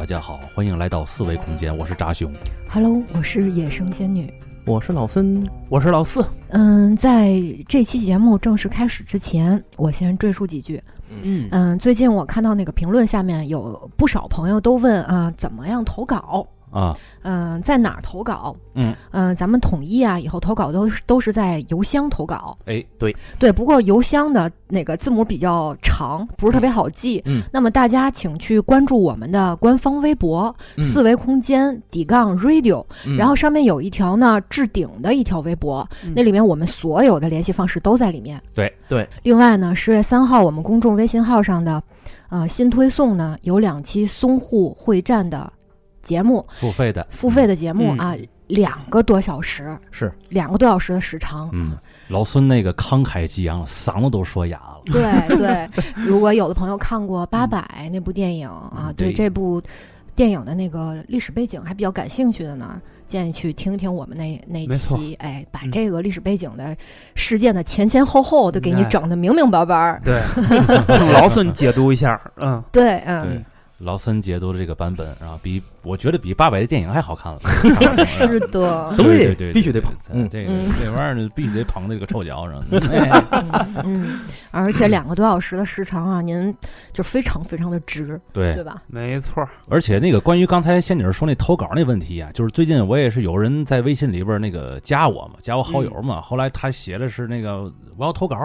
大家好，欢迎来到四维空间，我是扎兄。Hello，我是野生仙女。我是老森，我是老四。嗯，在这期节目正式开始之前，我先赘述几句。嗯嗯，最近我看到那个评论下面有不少朋友都问啊，怎么样投稿？啊，嗯，在哪儿投稿？嗯嗯，咱们统一啊，以后投稿都是都是在邮箱投稿。哎，对，对不过邮箱的那个字母比较长，不是特别好记。嗯，那么大家请去关注我们的官方微博“嗯四维空间底杠 radio”，、嗯然后上面有一条呢置顶的一条微博，嗯那里面我们所有的联系方式都在里面。对对。另外呢，十月三号我们公众微信号上的，呃，新推送呢有两期淞沪会战的节目，付费的，付费的节目嗯。啊，两个多小时，是。两个多小时的时长。嗯，老孙那个慷慨激昂，嗓子都说哑了。对对，如果有的朋友看过《八佰》那部电影啊嗯，对。对这部电影的那个历史背景还比较感兴趣的呢，建议去听听我们那那期，哎，把嗯。这个历史背景的事件的前前后后都给你哎整的明明白白儿。对，用 老孙解读一下。嗯，对，嗯，对，老孙解读的这个版本，然后比我觉得比八百的电影还好看了。是的，对对对对，必须得捧嗯这个嗯这玩意儿必须得捧这个臭脚上。嗯，而且两个多小时的时长啊，您就非常非常的值，对对，吧？没错。而且那个关于刚才仙女说那投稿那问题啊，就是最近我也是有人在微信里边那个加我嘛，加我好友嘛，后来他写的是那个我要投稿，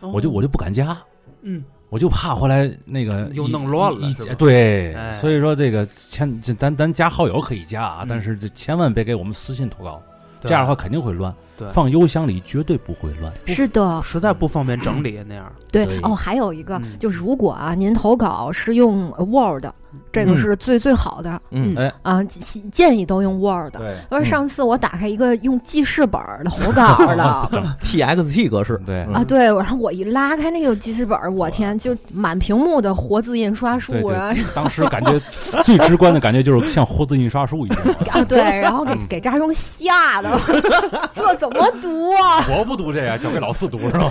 我就我就不敢加。嗯，我就怕回来那个又弄乱了对，哎。所以说这个千咱咱加好友可以加啊，嗯。但是这千万别给我们私信投稿，这样的话肯定会乱。对。放邮箱里绝对不会乱。是的，实在不方便整理那样。对对。哦，还有一个嗯。就是，如果啊您投稿是用 Word，这个嗯是最最好的嗯。哎。啊，建建议都用 Word。对。因为上次我打开一个用记事本的投稿的，TXT 格式，对。嗯。啊，对，然后我一拉开那个记事本，我天，就满屏幕的活字印刷术对啊。对，当时感觉最直观的感觉就是像活字印刷术一样。啊，对，然后给嗯。给扎中吓的，这怎么读啊？我不读这个，交给老四读是吧？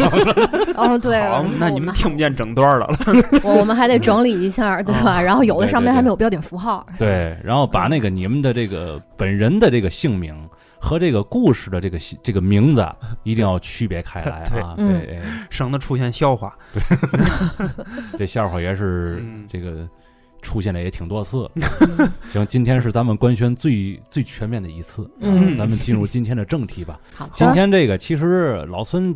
哦，对，好，那你们听不见整段的了。我我们还得整理一下，对吧？然后有的上面还没有标点符号，对，然后把那个你们的这个本人的这个姓名和这个故事的这个这个名字一定要区别开来啊。对省得出现笑话。对这笑话也是嗯这个出现了也挺多次。行，今天是咱们官宣最最全面的一次，嗯啊咱们进入今天的正题吧。好的，今天这个其实老孙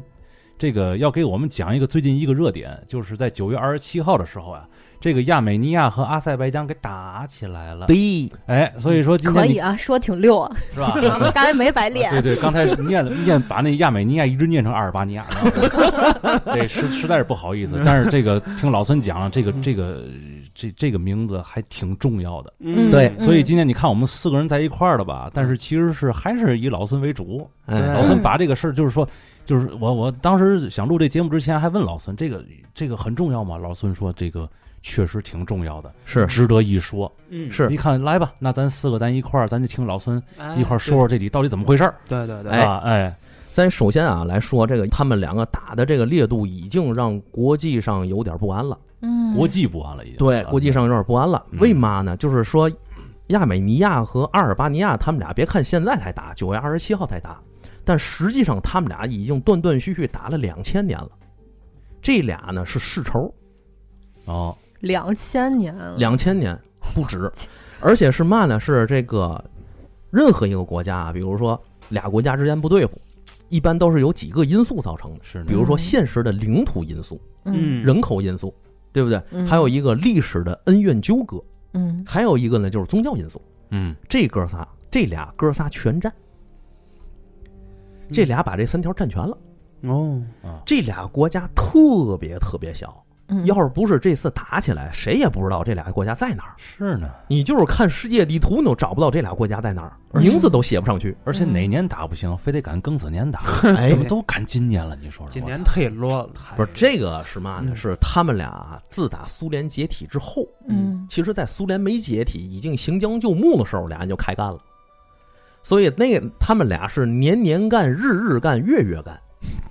这个要给我们讲一个最近一个热点，就是在九月二十七号的时候啊，这个亚美尼亚和阿塞拜疆给打起来了。对，哎，所以说今天可以啊，说挺溜啊，是吧？我 们刚才没白练对。对，刚才是念了念把那亚美尼亚一直念成阿尔巴尼亚，对，实实在是不好意思。但是这个听老孙讲了，这个这个这这个名字还挺重要的。嗯，对所以今天你看我们四个人在一块儿的吧，但是其实是还是以老孙为主。嗯，老孙把这个事儿就是说，就是我我当时想录这节目之前还问老孙，这个这个很重要吗？老孙说这个确实挺重要的，是值得一说。嗯，是你看来吧，那咱四个咱一块儿，咱就听老孙哎一块儿说说这里到底怎么回事儿。对对对，哎啊，哎，咱首先啊来说这个，他们两个打的这个烈度已经让国际上有点不安了。嗯，国际不安了已经。对，啊国际上有点不安了。嗯为嘛呢？就是说，亚美尼亚和阿尔巴尼亚他们俩，别看现在才打，九月二十七号才打，但实际上他们俩已经断断续续打了两千年了。这俩呢是世仇，哦，两千年，两千年不止，而且是嘛呢？是这个任何一个国家啊，比如说俩国家之间不对付，一般都是有几个因素造成的，是比如说现实的领土因素、嗯人口因素，对不对？嗯。还有一个历史的恩怨纠葛，嗯。还有一个呢就是宗教因素。嗯，这哥仨，这俩哥仨全占，这俩把这三条占全了。哦，这俩国家特别特别小，嗯，要是不是这次打起来，谁也不知道这俩国家在哪儿。是呢。你就是看世界地图，你都找不到这俩国家在哪儿，而且名字都写不上去。而且哪年打不行，非得赶庚子年打，哎怎么都赶今年了？你说说，今年我操忒乱了。不是这个是嘛呢？嗯是他们俩自打苏联解体之后，嗯其实，在苏联没解体、已经行将就木的时候，俩人就开干了。所以那个他们俩是年年干、日日干、月月干，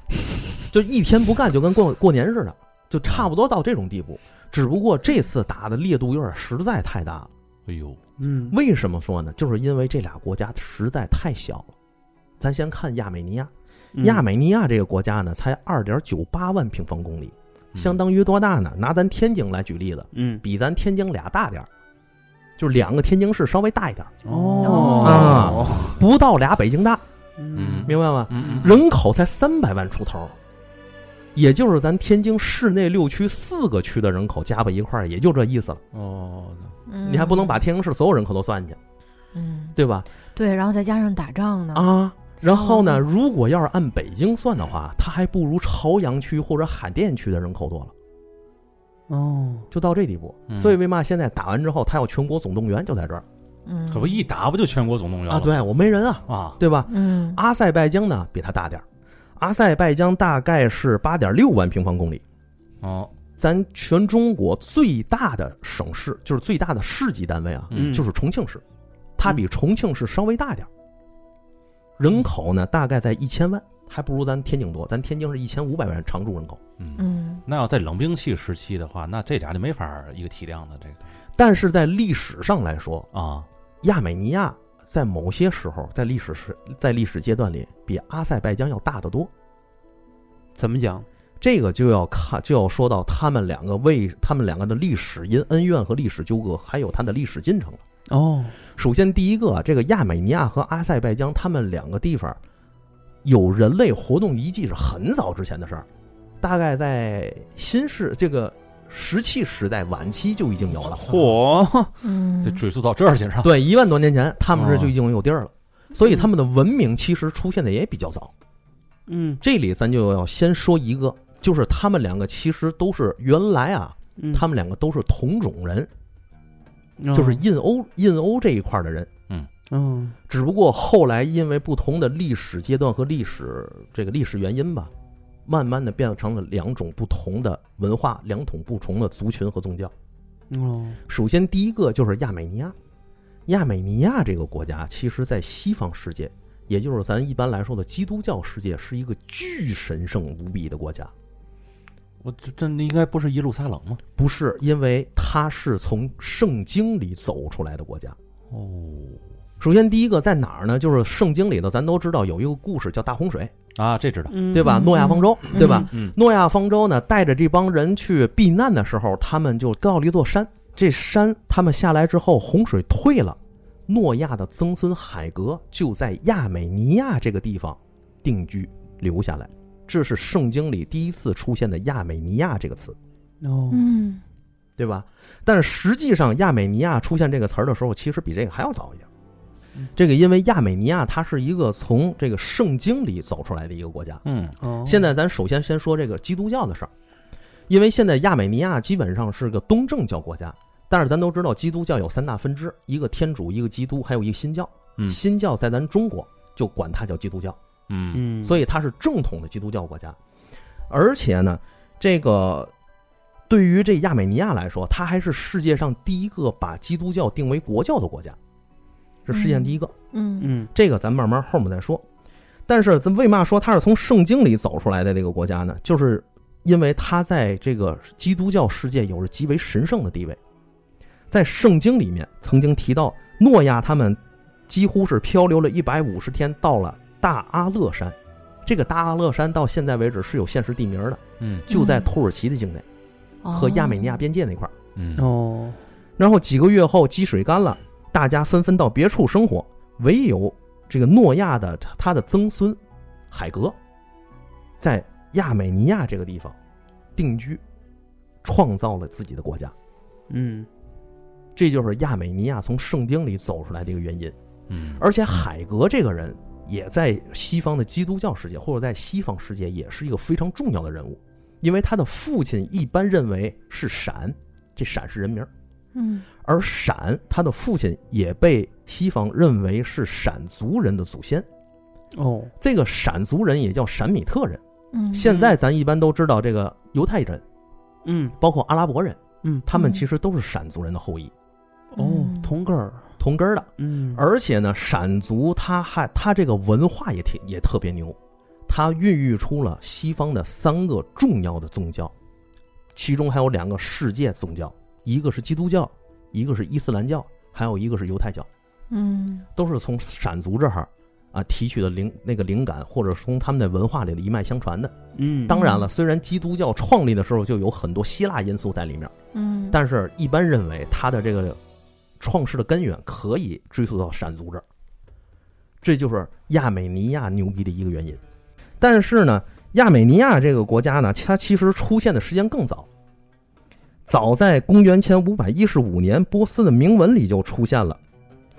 就一天不干就跟过过年似的，就差不多到这种地步。只不过这次打的烈度有点实在太大了，哎呦，嗯，为什么说呢？就是因为这俩国家实在太小了。咱先看亚美尼亚，嗯亚美尼亚这个国家呢，才二点九八万平方公里，嗯相当于多大呢？拿咱天津来举例子，嗯比咱天津俩大点儿，就是两个天津市稍微大一点儿，哦啊不到俩北京大，嗯明白吗？嗯嗯人口才三百万出头，也就是咱天津市内六区四个区的人口加在一块儿，也就这意思了。哦，你还不能把天津市所有人口都算进去，嗯，对吧？对，然后再加上打仗呢，啊，然后呢，如果要是按北京算的话，它还不如朝阳区或者海淀区的人口多了，哦，就到这地步。嗯。所以为嘛现在打完之后，他要全国总动员，就在这儿嗯，可不一打不就全国总动员啊？对我没人啊，啊，对吧？嗯，阿塞拜疆呢比他大点儿，阿塞拜疆大概是八点六万平方公里。哦，咱全中国最大的省市，就是最大的市级单位啊，嗯。就是重庆市，它比重庆市稍微大点儿，人口呢大概在一千万，还不如咱天津多。咱天津是一千五百万常住人口，嗯，嗯。那要在冷兵器时期的话，那这俩就没法儿一个体量的这个。但是在历史上来说，啊，亚美尼亚在某些时候，在历史时，在历史阶段里，比阿塞拜疆要大得多。怎么讲？这个就要看，就要说到他们两个为他们两个的历史因恩怨和历史纠葛，还有它的历史进程了。哦，首先，第一个，这个亚美尼亚和阿塞拜疆，他们两个地方有人类活动遗迹是很早之前的事儿，大概在新世这个石器时代晚期就已经有了。嚯，嗯，得追溯到这儿去上。对，一万多年前，他们这哦。就已经有地儿了，所以他们的文明其实出现的也比较早。嗯。这里咱就要先说一个，就是他们两个其实都是原来啊，嗯，他们两个都是同种人，哦。就是印欧印欧这一块的人。嗯。只不过后来因为不同的历史阶段和历史这个历史原因吧，慢慢的变成了两种不同的文化、两种不同的族群和宗教。哦首先，第一个就是亚美尼亚。亚美尼亚这个国家，其实在西方世界，也就是咱一般来说的基督教世界，是一个巨神圣无比的国家。我这这应该不是耶路撒冷吗？不是，因为它是从圣经里走出来的国家。哦，首先，第一个在哪儿呢？就是圣经里头，咱都知道有一个故事叫大洪水，啊，这知道。嗯对吧？嗯诺亚方舟，嗯对吧？嗯诺亚方舟呢，带着这帮人去避难的时候，他们就到了一座山。这山他们下来之后，洪水退了，诺亚的曾孙海格就在亚美尼亚这个地方定居留下来。这是圣经里第一次出现的亚美尼亚这个词，哦嗯对吧？但是实际上，亚美尼亚出现这个词儿的时候，其实比这个还要早一点嗯。这个因为亚美尼亚它是一个从这个圣经里走出来的一个国家，嗯哦，现在咱首先先说这个基督教的事儿，因为现在亚美尼亚基本上是个东正教国家，但是咱都知道基督教有三大分支，一个天主，一个基督，还有一个新教。嗯新教在咱中国就管它叫基督教，嗯嗯，所以它是正统的基督教国家。而且呢，这个对于这亚美尼亚来说，它还是世界上第一个把基督教定为国教的国家，是世界上第一个。嗯嗯这个咱慢慢后面再说。但是咱为嘛说它是从圣经里走出来的这个国家呢？就是因为它在这个基督教世界有着极为神圣的地位。在圣经里面曾经提到，诺亚他们几乎是漂流了一百五十天，到了大阿勒山。这个大阿勒山到现在为止是有现实地名的，嗯就在土耳其的境内和亚美尼亚边界那块儿。嗯哦然后几个月后，积水干了，大家纷纷到别处生活，唯有这个诺亚的他的曾孙海格，在亚美尼亚这个地方定居，创造了自己的国家。嗯这就是亚美尼亚从圣经里走出来的一个原因。嗯而且海格这个人也在西方的基督教世界或者在西方世界也是一个非常重要的人物，因为他的父亲一般认为是闪，这闪是人名儿。嗯。而闪他的父亲也被西方认为是闪族人的祖先。哦。这个闪族人也叫闪米特人。嗯，现在咱一般都知道这个犹太人，嗯。包括阿拉伯人，嗯。他们嗯。其实都是闪族人的后裔，哦嗯。同根儿。同根儿的。嗯。而且呢，闪族他还他这个文化也挺也特别牛，他孕育出了西方的三个重要的宗教，其中还有两个世界宗教，一个是基督教，一个是伊斯兰教，还有一个是犹太教，嗯。都是从闪族这儿啊提取的灵那个灵感，或者从他们的文化里的一脉相传的。嗯，当然了，虽然基督教创立的时候就有很多希腊因素在里面，嗯，但是一般认为它的这个创世的根源可以追溯到闪族这儿，这就是亚美尼亚牛逼的一个原因。但是呢，亚美尼亚这个国家呢，它其实出现的时间更早，早在公元前五百一十五年，波斯的铭文里就出现了。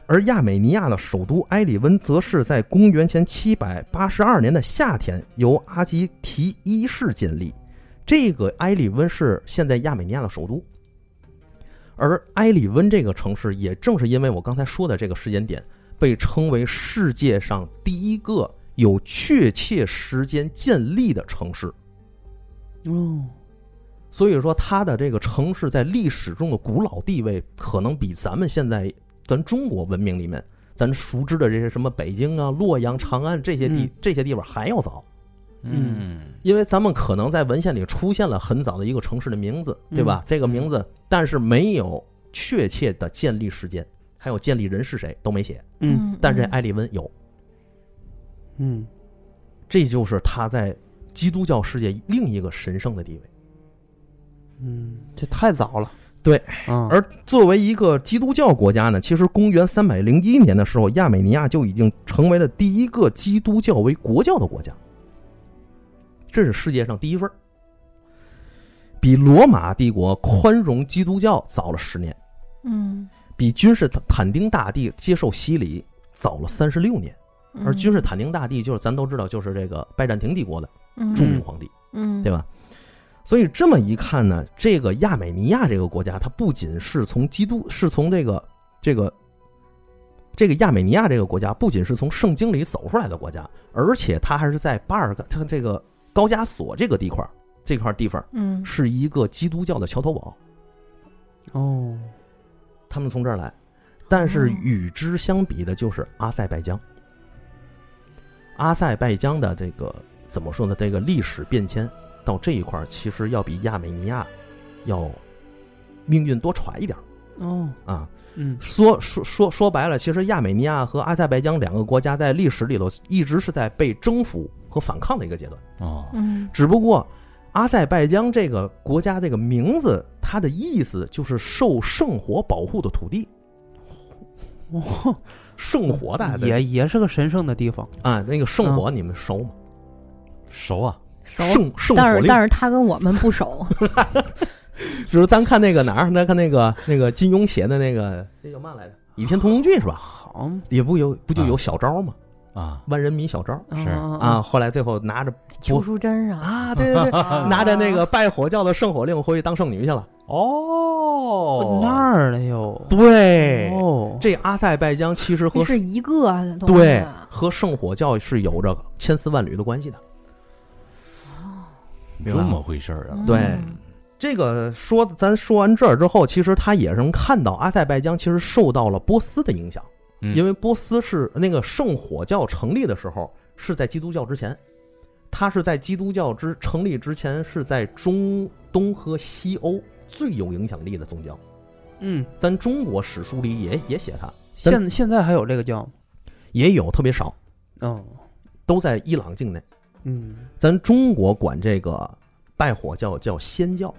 而亚美尼亚的首都埃里温，则是在公元前七百八十二年的夏天由阿基提一世建立。这个埃里温是现在亚美尼亚的首都。而埃里温这个城市，也正是因为我刚才说的这个时间点，被称为世界上第一个有确切时间建立的城市。哦，所以说，它的这个城市在历史中的古老地位，可能比咱们现在咱中国文明里面咱熟知的这些什么北京啊、洛阳、长安这些地、嗯这些地方还要早。嗯因为咱们可能在文献里出现了很早的一个城市的名字，对吧？这个名字，但是没有确切的建立时间，还有建立人是谁都没写。嗯但是这埃利温有，嗯这就是他在基督教世界另一个神圣的地位。嗯，这太早了。对，啊，而作为一个基督教国家呢，其实公元三百零一年的时候，亚美尼亚就已经成为了第一个基督教为国教的国家，这是世界上第一份儿。比罗马帝国宽容基督教早了十年，嗯，比君士坦丁大帝接受洗礼早了三十六年。嗯。而君士坦丁大帝就是咱都知道，就是这个拜占庭帝国的嗯。著名皇帝，嗯，对吧？所以这么一看呢，这个亚美尼亚这个国家，它不仅是从基督，是从这个这个这个亚美尼亚这个国家，不仅是从圣经里走出来的国家，而且它还是在巴尔干它这个高加索这个地块儿这块地方嗯是一个基督教的桥头堡，哦，他们从这儿来。但是与之相比的就是阿塞拜疆，阿塞拜疆的这个怎么说呢？这个历史变迁到这一块儿，其实要比亚美尼亚要命运多舛一点儿哦，啊。嗯说说说说白了，其实亚美尼亚和阿塞拜疆两个国家在历史里头一直是在被征服和反抗的一个阶段。哦，嗯只不过阿塞拜疆这个国家这个名字，它的意思就是受圣火保护的土地。哦，圣火大家也也是个神圣的地方。啊，那个圣火你们熟吗？熟啊，熟，圣圣火令但是但是他跟我们不熟。比 如 咱看那个哪儿，咱看那个那个金庸写的那个那叫嘛来着，《倚天屠龙记》是吧？好也不有不就有啊小招吗？啊，万人迷小招是啊，后来最后拿着邱淑贞啊，啊，对对对，拿着那个拜火教的圣火令回去当圣女去了。哦，那儿了哟。对，哦，这阿塞拜疆其实和这是一个东西对啊和圣火教是有着千丝万缕的关系的。这么回事儿啊？嗯对这个说，咱说完这儿之后，其实他也是能看到阿塞拜疆其实受到了波斯的影响，嗯因为波斯是那个圣火教成立的时候是在基督教之前，它是在基督教之成立之前是在中东和西欧最有影响力的宗教。嗯，咱中国史书里也也写它，现现在还有这个教吗？也有特别少，嗯，都在伊朗境内。嗯，咱中国管这个拜火教叫仙教，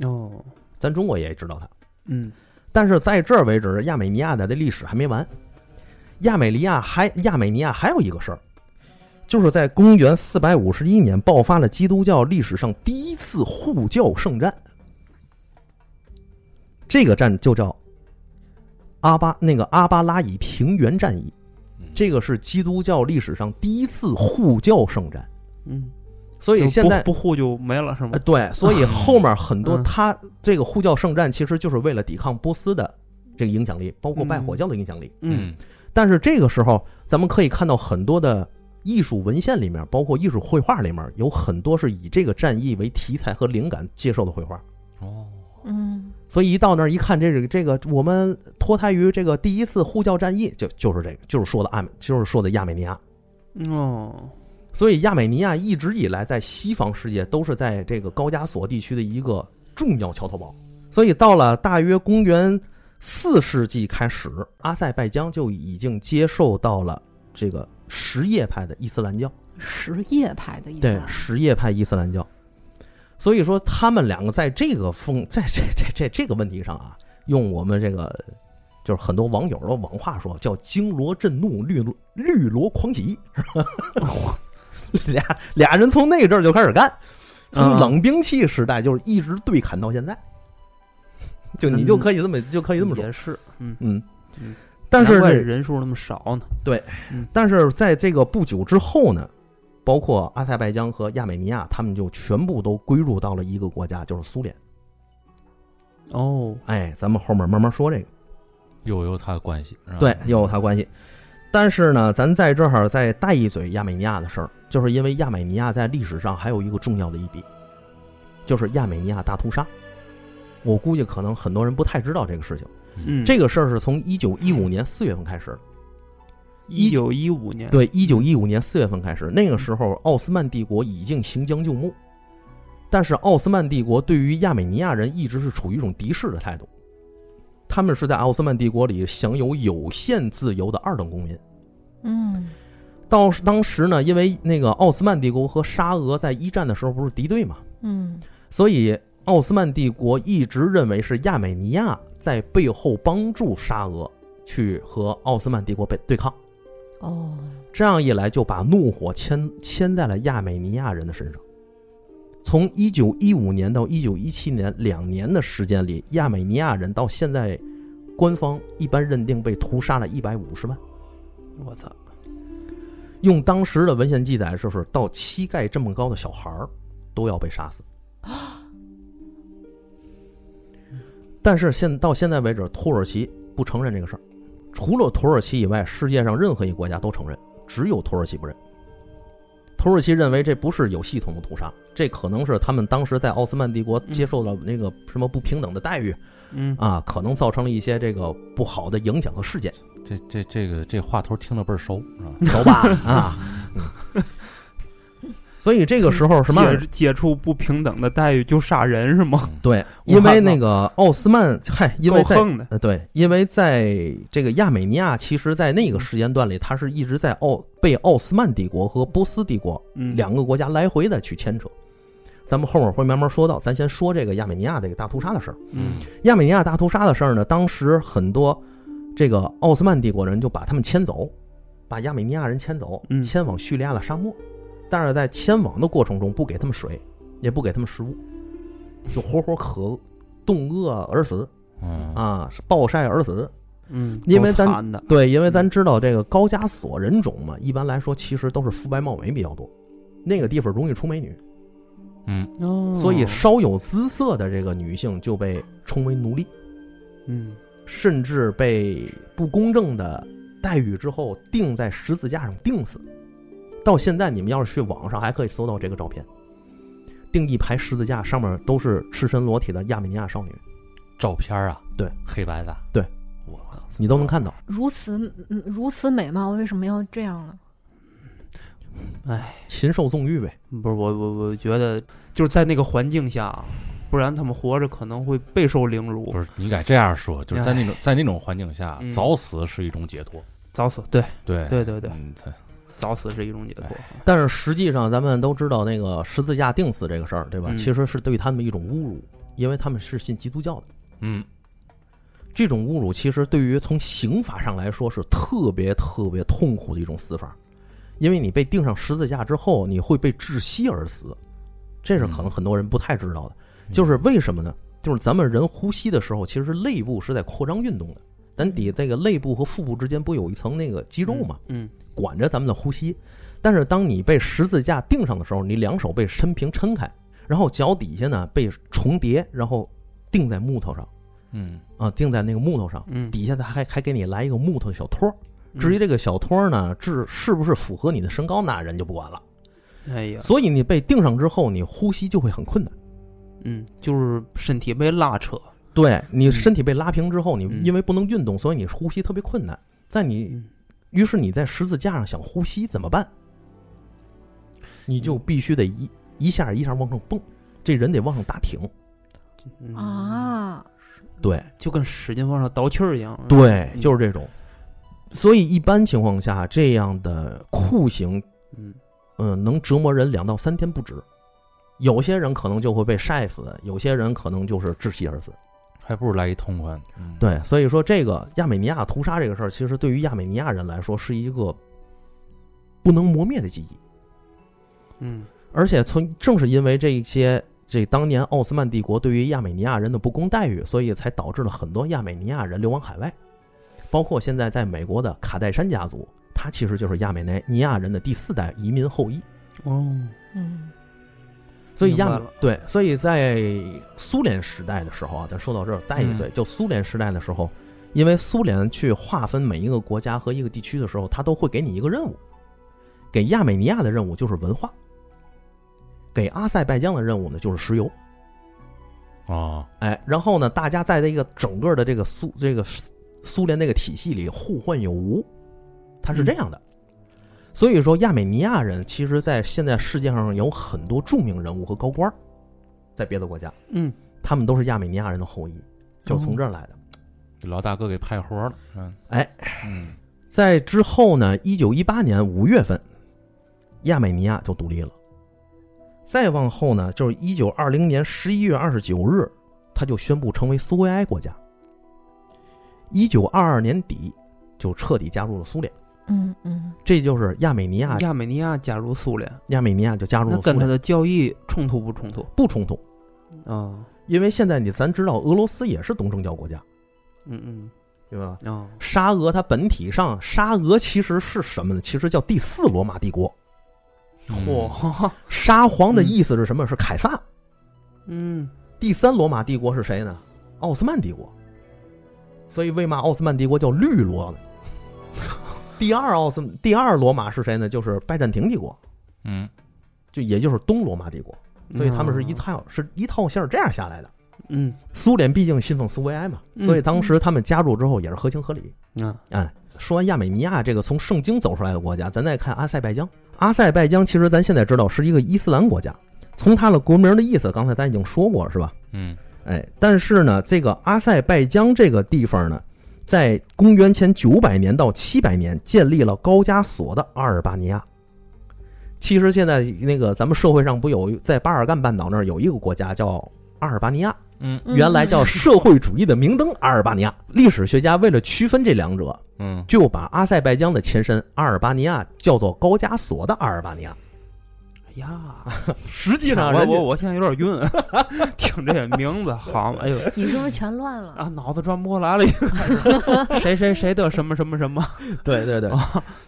哦，咱中国也知道它。嗯但是在这儿为止，亚美尼亚的这历史还没完。亚美尼亚还亚美尼亚还有一个事儿，就是在公元四百五十一年爆发了基督教历史上第一次护教圣战。这个战就叫阿巴那个阿巴拉以平原战役，这个是基督教历史上第一次护教圣战。嗯，所以现在不不护就没了是吗呃，？对，所以后面 很多嗯他这个护教圣战其实就是为了抵抗波斯的这个影响力，包括拜火教的影响力。嗯但是这个时候，咱们可以看到很多的艺术文献里面，包括艺术绘画里面，有很多是以这个战役为题材和灵感接受的绘画。哦，嗯所以一到那儿一看，这个这个我们脱胎于这个第一次呼叫战役，就就是这个，就是说的阿美，就是说的亚美尼亚。哦，所以亚美尼亚一直以来在西方世界都是在这个高加索地区的一个重要桥头堡。所以到了大约公元四世纪开始，阿塞拜疆就已经接受到了这个什叶派的伊斯兰教。什叶派的意思对啊，什叶派伊斯兰教。所以说，他们两个在这个风，在这这这这个问题上啊，用我们这个就是很多网友的网话说，叫惊罗震怒，绿绿萝狂喜，是吧？俩俩人从那阵儿就开始干，从嗯冷兵器时代就是一直对砍到现在，就你就可以这么就可以这么说，也是，嗯，嗯嗯。但是人数那么少呢。对但是在这个不久之后呢，包括阿塞拜疆和亚美尼亚，他们就全部都归入到了一个国家，就是苏联。哦，哎，咱们后面慢慢说这个，又有它的关系，对，又有它关系。但是呢，咱在这儿再带一嘴亚美尼亚的事儿，就是因为亚美尼亚在历史上还有一个重要的一笔，就是亚美尼亚大屠杀。我估计可能很多人不太知道这个事情。嗯，这个事儿是从一九一五年四月份开始的。一九一五年，对，一九一五年四月份开始，那个时候奥斯曼帝国已经行将就木，但是奥斯曼帝国对于亚美尼亚人一直是处于一种敌视的态度，他们是在奥斯曼帝国里享有有限自由的二等公民。嗯到当时呢，因为那个奥斯曼帝国和沙俄在一战的时候不是敌对嘛，嗯所以奥斯曼帝国一直认为是亚美尼亚在背后帮助沙俄去和奥斯曼帝国被对抗。哦，这样一来，就把怒火牵牵在了亚美尼亚人的身上。从一九一五年到一九一七年两年的时间里，亚美尼亚人到现在，官方一般认定被屠杀了一百五十万。我操，用当时的文献记载，就是到膝盖这么高的小孩儿都要被杀死。啊但是现到现在为止，土耳其不承认这个事儿。除了土耳其以外，世界上任何一个国家都承认，只有土耳其不认。土耳其认为这不是有系统的屠杀，这可能是他们当时在奥斯曼帝国接受了那个什么不平等的待遇嗯。啊，可能造成了一些这个不好的影响和事件，这这这个这话头听着倍儿熟，熟吧？啊，嗯 所以这个时候什么？接接触不平等的待遇就杀人是吗？对，因为那个奥斯曼，嗨，因为在对，因为在这个亚美尼亚，其实，在那个时间段里，它是一直在奥被奥斯曼帝国和波斯帝国嗯，两个国家来回的去牵扯。咱们后面会慢慢说到，咱先说这个亚美尼亚这个大屠杀的事儿。嗯亚美尼亚大屠杀的事儿呢，当时很多这个奥斯曼帝国人就把他们迁走，把亚美尼亚人迁走，嗯迁往叙利亚的沙漠。但是在迁往的过程中，不给他们水，也不给他们食物，就活活渴冻饿而死嗯啊，是暴晒而死。嗯，因为咱对，因为咱知道这个高加索人种嘛，一般来说其实都是肤白貌美比较多，那个地方容易出美女，嗯哦所以稍有姿色的这个女性就被称为奴隶。嗯甚至被不公正的待遇之后钉在十字架上钉死。到现在，你们要是去网上还可以搜到这个照片，定一排十字架，上面都是赤身裸体的亚美尼亚少女，照片啊，对，黑白的，对，我靠，你都能看到。如此嗯如此美貌，为什么要这样呢？哎，禽兽纵欲呗，不是我我我觉得就是在那个环境下，不然他们活着可能会备受凌辱。不，是你敢这样说，就是在那种在那种环境下，嗯。早死是一种解脱。早死。对。对。对对对，早死是一种解脱。但是实际上咱们都知道那个十字架钉死这个事儿，对吧？嗯其实是对他们一种侮辱，因为他们是信基督教的。嗯这种侮辱其实对于从刑法上来说是特别特别痛苦的一种死法，因为你被钉上十字架之后，你会被窒息而死，这是可能很多人不太知道的。就是为什么呢？就是咱们人呼吸的时候，其实肋部是在扩张运动的，咱底这个肋部和腹部之间不有一层那个肌肉嘛？嗯管着咱们的呼吸。但是当你被十字架钉上的时候，你两手被抻平撑开，然后脚底下呢被重叠，然后钉在木头上嗯啊，钉在那个木头上，嗯，底下他还还给你来一个木头的小托儿。嗯至于这个小托儿呢，是是不是符合你的身高，那人就不管了。哎呀，所以你被钉上之后，你呼吸就会很困难。嗯，就是身体被拉扯。对你身体被拉平之后，你嗯因为不能运动，所以你呼吸特别困难。在你嗯于是你在十字架上想呼吸怎么办？你就必须得一一下一下往上蹦，这人得往上打挺。嗯，啊，对就跟使劲往上倒气儿一样。对，嗯就是这种。所以一般情况下，这样的酷刑，嗯嗯、能折磨人两到三天不止。有些人可能就会被晒死，有些人可能就是窒息而死。还不如来一痛快。嗯，对，所以说这个亚美尼亚屠杀这个事儿，其实对于亚美尼亚人来说是一个不能磨灭的记忆。嗯而且从正是因为这些这当年奥斯曼帝国对于亚美尼亚人的不公待遇，所以才导致了很多亚美尼亚人流亡海外，包括现在在美国的卡戴珊家族，他其实就是亚美尼亚人的第四代移民后裔。哦，嗯所以亚对，所以在苏联时代的时候啊，咱说到这儿带一嘴，就苏联时代的时候，因为苏联去划分每一个国家和一个地区的时候，他都会给你一个任务，给亚美尼亚的任务就是文化，给阿塞拜疆的任务呢就是石油。啊，哎，然后呢，大家在这个整个的这个苏这个苏苏联那个体系里互换有无，它是这样的。所以说，亚美尼亚人其实，在现在世界上有很多著名人物和高官，在别的国家，嗯，他们都是亚美尼亚人的后裔，就是从这儿来的。这老大哥给派活了。嗯，哎，嗯，在之后呢，一九一八年五月份，亚美尼亚就独立了。再往后呢，就是一九二零年十一月二十九日，他就宣布成为苏维埃国家。一九二二年底，就彻底加入了苏联。嗯嗯这就是亚美尼亚，亚美尼亚加入苏联，亚美尼亚就加入了苏联，那跟他的交易冲突不冲突？不冲突，啊，因为现在你咱知道，俄罗斯也是东正教国家，嗯嗯对吧？啊，沙俄它本体上，沙俄其实是什么呢？其实叫第四罗马帝国。嚯，沙皇的意思是什么？是凯撒。嗯第三罗马帝国是谁呢？奥斯曼帝国。所以为嘛奥斯曼帝国叫绿罗呢？第二奥斯第二罗马是谁呢？就是拜占庭帝国，嗯，就也就是东罗马帝国。所以他们是一啊套是一套线儿这样下来的。嗯苏联毕竟信奉苏维埃嘛，嗯所以当时他们加入之后也是合情合理。嗯哎，说完亚美尼亚这个从圣经走出来的国家，咱再看阿塞拜疆。阿塞拜疆其实咱现在知道是一个伊斯兰国家，从它的国名的意思，刚才咱已经说过了，是吧？嗯，哎，但是呢，这个阿塞拜疆这个地方呢，在公元前九百年到七百年建立了高加索的阿尔巴尼亚。其实现在那个咱们社会上不有在巴尔干半岛那儿有一个国家叫阿尔巴尼亚，嗯，嗯，原来叫社会主义的明灯阿尔巴尼亚。历史学家为了区分这两者，嗯，就把阿塞拜疆的前身阿尔巴尼亚叫做高加索的阿尔巴尼亚。哎呀，实际上，我我我现在有点晕，听这些名字好？哎呦 你是不是全乱了？啊，脑子转不过来了，谁谁谁的什么什么什么，对对对，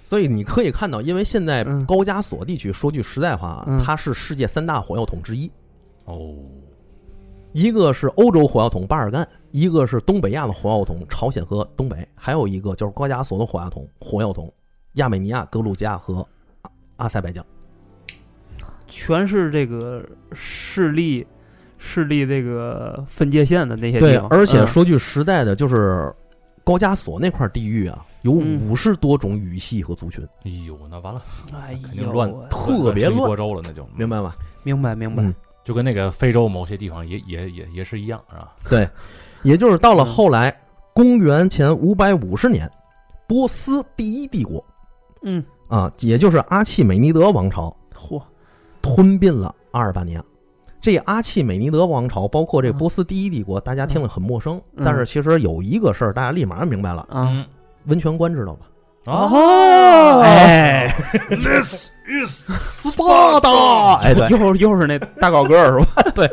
所以你可以看到，因为现在嗯高加索地区，说句实在话啊，嗯它是世界三大火药桶之一，哦，一个是欧洲火药桶巴尔干，一个是东北亚的火药桶朝鲜和东北，还有一个就是高加索的火药桶火药桶亚美尼亚、格鲁吉亚和阿阿塞拜疆。全是这个势力势力这个分界线的那些地方，，对而且嗯。说句实在的，就是高加索那块地域啊，有嗯。五十多种语系和族群，哎呦，那完了，哎肯定乱呦，特别乱。成一锅粥了，那就。明，白吗？明白明白。嗯，就跟那个非洲某些地方也也也也是一样，是吧？对，也就是到了嗯后来，公元前五百五十年，波斯第一帝国。嗯，啊，也就是阿契美尼德王朝。嚯，吞并了阿尔巴尼亚。这阿契美尼德王朝，包括这嗯波斯第一帝国，大家听了很陌生，嗯但是其实有一个事儿，大家立马明白了。嗯，温泉关知道吧？哦，哎，This is Sparta！！哎，对，又又是那大高个儿是吧？对，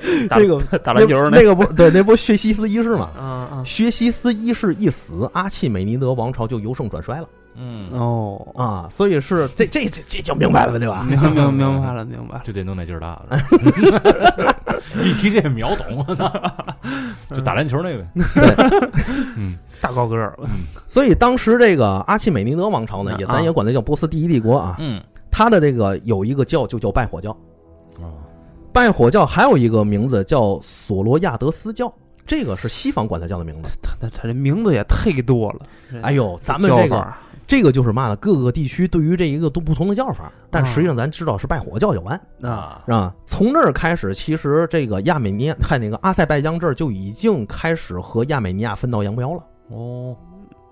个打篮球那个不对，那不是薛西斯一世嘛？啊啊，薛西斯一世一死，阿契美尼德王朝就由盛转衰了嗯，哦，啊，所以是这这这这就明白了，对吧？明明明白了。明白了，就得弄那劲儿大了。一提这秒懂，我操！就打篮球那个，嗯。大高个儿，所以当时这个阿契美尼德王朝呢，也啊咱也管它叫波斯第一帝国啊，嗯，它的这个有一个教就叫拜火教，哦，拜火教还有一个名字叫索罗亚德斯教，这个是西方管它叫的名字。他他他这名字也忒多了，哎呦，咱们这个这个就是嘛呢？各个地区对于这一个都不同的叫法，但实际上咱知道是拜火教有关，啊，是吧？从那儿开始，其实这个亚美尼亚，看那个阿塞拜疆这儿就已经开始和亚美尼亚分道扬镳了，哦，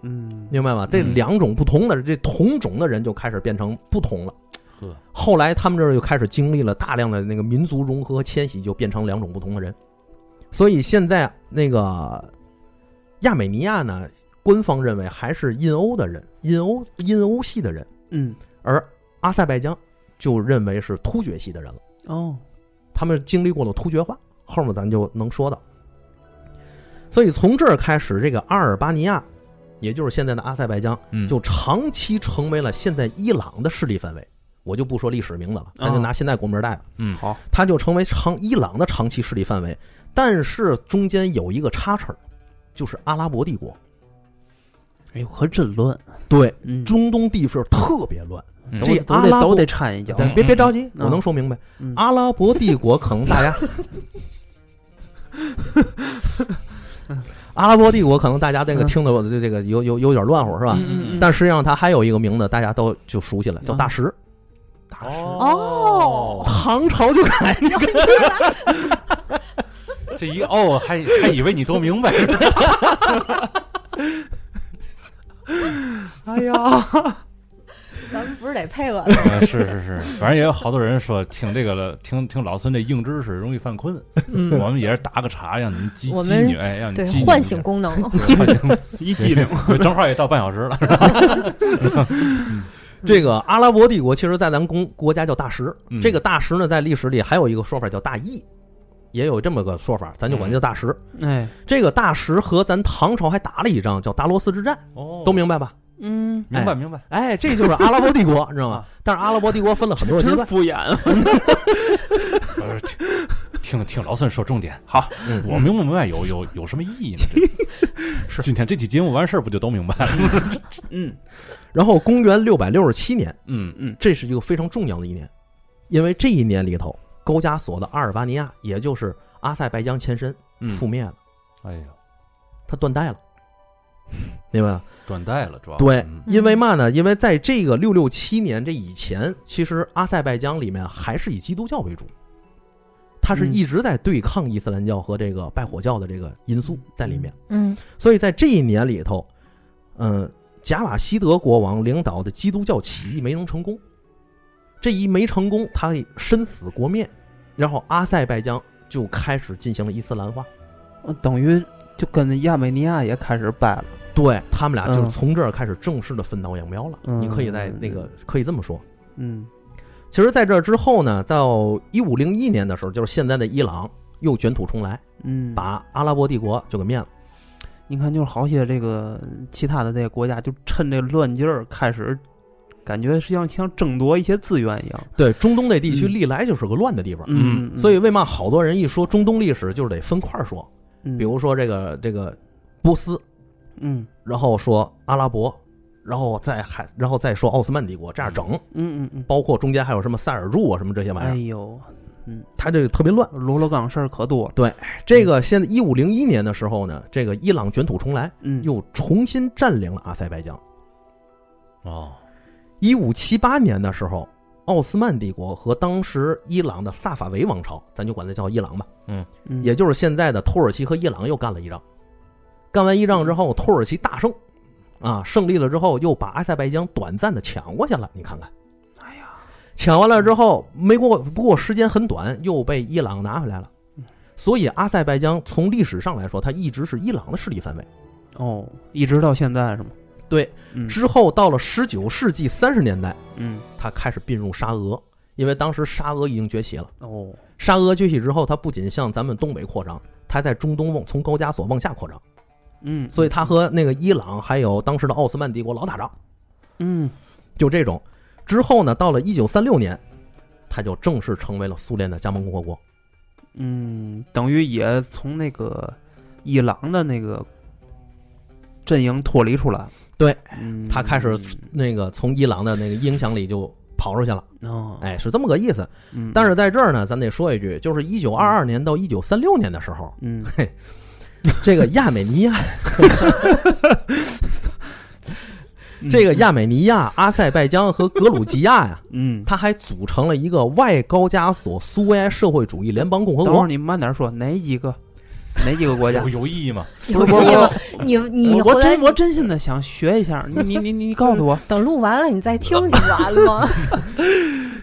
嗯，明白吗？这嗯两种不同的这同种的人就开始变成不同了。呵，后来他们这儿就开始经历了大量的那个民族融合和迁徙，就变成两种不同的人。所以现在那个亚美尼亚呢，官方认为还是印欧的人，印欧印欧系的人，嗯，而阿塞拜疆就认为是突厥系的人了。哦，他们经历过了突厥化，后面咱就能说到。所以从这儿开始，这个阿尔巴尼亚，也就是现在的阿塞拜疆，嗯，就长期成为了现在伊朗的势力范围。我就不说历史名字了，咱就拿现在国名带吧。嗯好，它就成为长伊朗的长期势力范围。但是中间有一个叉叉儿，就是阿拉伯帝国。哎呦，可真乱，对，嗯，中东地势特别乱。嗯。这阿拉伯得都得掺一脚，别别着急，嗯。我能说明白。嗯。阿拉伯帝国可能大家，阿拉伯帝国可能大家那个嗯。听的这这个有有有点乱乎是吧？嗯嗯嗯。但实际上它还有一个名字，大家都就熟悉了，叫大石。大石，哦。唐朝就改那个，这一哦，还还以为你都明白，哎呀，咱们不是得配合呃是是是，反正也有好多人说听这个了，听听老孙这硬知识容易犯困。嗯，我们也是打个岔，让你们激激你，哎，让你对激唤醒功能，唤醒，一激灵，正好也到半小时了。这个阿拉伯帝国其实，在咱们公国家叫大石。嗯这个大石呢，在历史里还有一个说法叫大义，也有这么个说法，咱就管它叫大石。哎，这个大石和咱唐朝还打了一仗，叫达罗斯之战，哦都明白吧？嗯，明白明白。哎，这就是阿拉伯帝国，你知道吗？但是阿拉伯帝国分了很多个阶段。真敷衍，呃听听听老孙说重点。好，嗯我明不明白有有有什么意义呢？这 是今天这期节目完事儿不就都明白了？嗯然后公元六百六十七年，嗯嗯，这是一个非常重要的一年，因为这一年里头，高加索的阿尔巴尼亚，也就是阿塞拜疆前身，嗯。覆灭了，哎呀，它断代了，明白吧？断代了，主要。对嗯。因为嘛呢？因为在这个六六七年这以前，其实阿塞拜疆里面还是以基督教为主，它是嗯。一直在对抗伊斯兰教和这个拜火教的这个因素在里面。嗯。所以在这一年里头，嗯，贾瓦希德国王领导的基督教起义没能成功，这一没成功，他身死国灭，然后阿塞拜疆就开始进行了伊斯兰化。等于就跟亚美尼亚也开始掰了，对他们俩就是嗯从这儿开始正式的分道扬镳了。嗯你可以在那个可以这么说。嗯其实，在这之后呢，到一五零一年的时候，就是现在的伊朗又卷土重来，嗯，把阿拉伯帝国就给灭了。你看，就是好些这个其他的这些国家，就趁这乱劲儿开始，感觉是像像争夺一些资源一样。对，中东那地区嗯。历来就是个乱的地方，嗯所以为嘛好多人一说中东历史，就是得分块儿说。以比如说这个这个波斯，嗯。然后说阿拉伯，然后再还然后再说奥斯曼帝国，这样整，嗯嗯嗯，包括中间还有什么塞尔柱啊什么这些玩意儿，哎呦，嗯，他这个特别乱。罗罗岗事儿可多。对。这个现在一五零一年的时候呢，这个伊朗卷土重来，嗯，又重新占领了阿塞拜疆。哦，一五七八年的时候，奥斯曼帝国和当时伊朗的萨法维王朝，咱就管它叫伊朗吧，嗯也就是现在的土耳其和伊朗又干了一仗。干完一仗之后，土耳其大胜，啊，胜利了之后又把阿塞拜疆短暂的抢过去了。你看看，哎呀，抢完了之后没过，不过时间很短，又被伊朗拿回来了。所以阿塞拜疆从历史上来说，它一直是伊朗的势力范围。哦，一直到现在是吗？对，嗯之后到了十九世纪三十年代，嗯他开始并入沙俄，因为当时沙俄已经崛起了。哦沙俄崛起之后，他不仅向咱们东北扩张，他在中东往从高加索往下扩张，嗯，所以他和那个伊朗还有当时的奥斯曼帝国老打仗，嗯就这种。之后呢，到了一九三六年，他就正式成为了苏联的加盟共和国。嗯，等于也从那个伊朗的那个阵营脱离出来了。对，嗯，它开始那个从伊朗的那个影响里就跑出去了，哦，哎，是这么个意思。嗯，但是在这儿呢，咱得说一句，就是一九二二年到一九三六年的时候，嗯。这个亚美尼亚，这个亚美尼亚、阿塞拜疆和格鲁吉亚呀，嗯，它还组成了一个外高加索苏维埃社会主义联邦共和国。等会儿你慢点说，哪几个？哪几个国家有？有意义吗？有不是不是意吗？你你我真我真心的想学一下，你你你告诉我，等录完了你再听就完了 吗？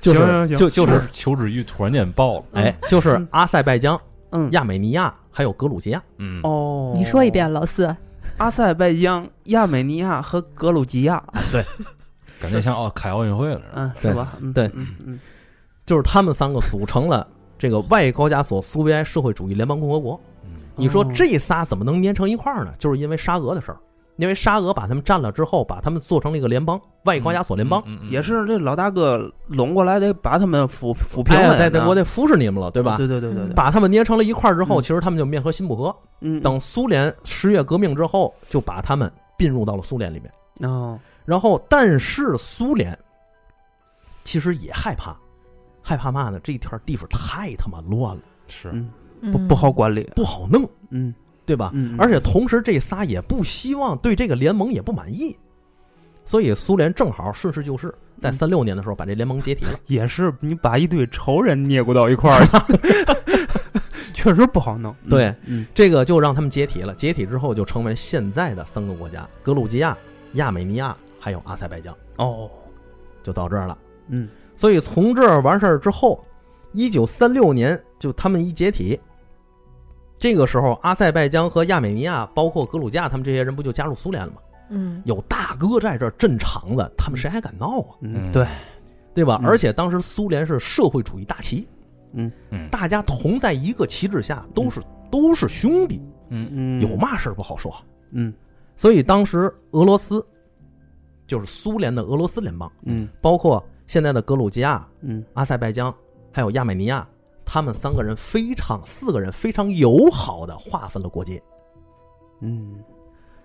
就是就就是求知欲突然间爆了。哎，就是阿塞拜疆、嗯，亚美尼亚还有格鲁吉亚。嗯，哦，你说一，遍，老四。阿塞拜疆、亚美尼亚和格鲁吉亚，对感觉像奥开奥运会了。嗯，对是吧？嗯对嗯嗯就是他们三个组成了这个外高加索苏维埃社会主义联邦共和国。嗯你说哦这仨怎么能粘成一块儿呢？就是因为沙俄的事儿，因为沙俄把他们占了之后，把他们做成了一个联邦，外高加索联邦。嗯嗯嗯也是这老大哥拢过来得把他们抚抚平了呀，对对，我得服侍你们了，对吧？对对对对对，把他们捏成了一块儿之后，嗯其实他们就面和心不和。嗯，等苏联十月革命之后，就把他们并入到了苏联里面。哦，然后，但是苏联其实也害怕，害怕嘛呢？这一片地方太他妈乱了，是不不好管理，不好弄，嗯对吧？嗯，而且同时，这仨也不希望对这个联盟也不满意，所以苏联正好顺势就势，在嗯三六年的时候把这联盟解体了。也是你把一堆仇人捏咕到一块儿去，确实不好弄。嗯对，嗯这个就让他们解体了。解体之后，就成为现在的三个国家：格鲁吉亚、亚美尼亚还有阿塞拜疆，哦，就到这儿了。嗯所以从这儿完事儿之后，一九三六年就他们一解体，这个时候阿塞拜疆和亚美尼亚，包括格鲁吉亚，他们这些人不就加入苏联了吗？嗯。有大哥在这儿镇场子，他们谁还敢闹啊？嗯，嗯。对，对吧？嗯。而且当时苏联是社会主义大旗，嗯。大家同在一个旗帜下，都是都是兄弟，嗯。嗯，有嘛事儿不好说。嗯。所以当时俄罗斯就是苏联的俄罗斯联邦，嗯。包括现在的格鲁吉亚、嗯。阿塞拜疆还有亚美尼亚，他们三个人非常四个人非常友好的划分了国界，嗯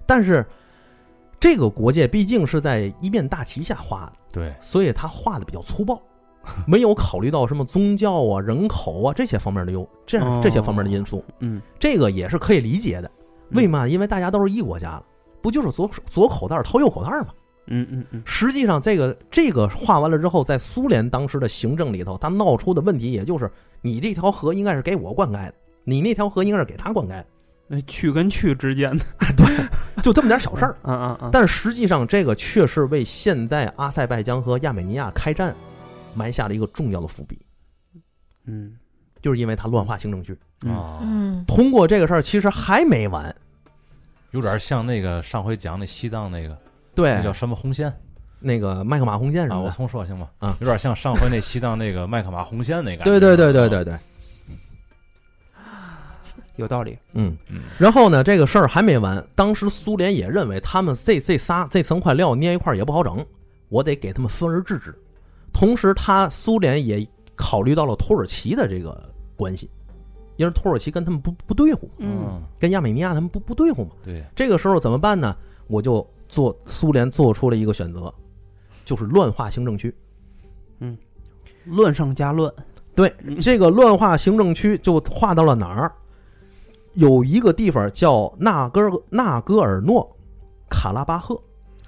但是这个国界毕竟是在一面大旗下画的，对，所以他画的比较粗暴，没有考虑到什么宗教啊、人口啊这些方面的优这样哦这些方面的因素，嗯，这个也是可以理解的。为嘛？因为大家都是一国家了，不就是左左口袋儿掏右口袋儿吗？嗯嗯嗯。实际上，这个这个画完了之后，在苏联当时的行政里头，他闹出的问题，也就是你这条河应该是给我灌溉的，你那条河应该是给他灌溉的，那去跟去之间的，就这么点小事儿。嗯嗯嗯，但实际上，这个却是为现在阿塞拜疆和亚美尼亚开战埋下了一个重要的伏笔，嗯。就是因为他乱划行政区。嗯。啊，嗯。通过这个事儿，其实还没完。有点像那个上回讲那西藏那个，对那，叫什么红线那个麦克马红线什啊？我。重说行吗？啊有点像上回那西藏那个麦克马红线那个。对对对对对对，有道理，嗯。嗯然后呢，这个事儿还没完。当时苏联也认为他们这这仨这层块料捏一块也不好整，我得给他们分而治之。同时，他苏联也考虑到了土耳其的这个关系，因为土耳其跟他们不不对付，嗯，跟亚美尼亚他们不不对付嘛。对，这个时候怎么办呢？我就做苏联做出了一个选择，就是乱划行政区。嗯，乱上加乱，对嗯，这个乱划行政区就划到了哪儿？有一个地方叫纳戈尔纳戈尔诺卡拉巴赫，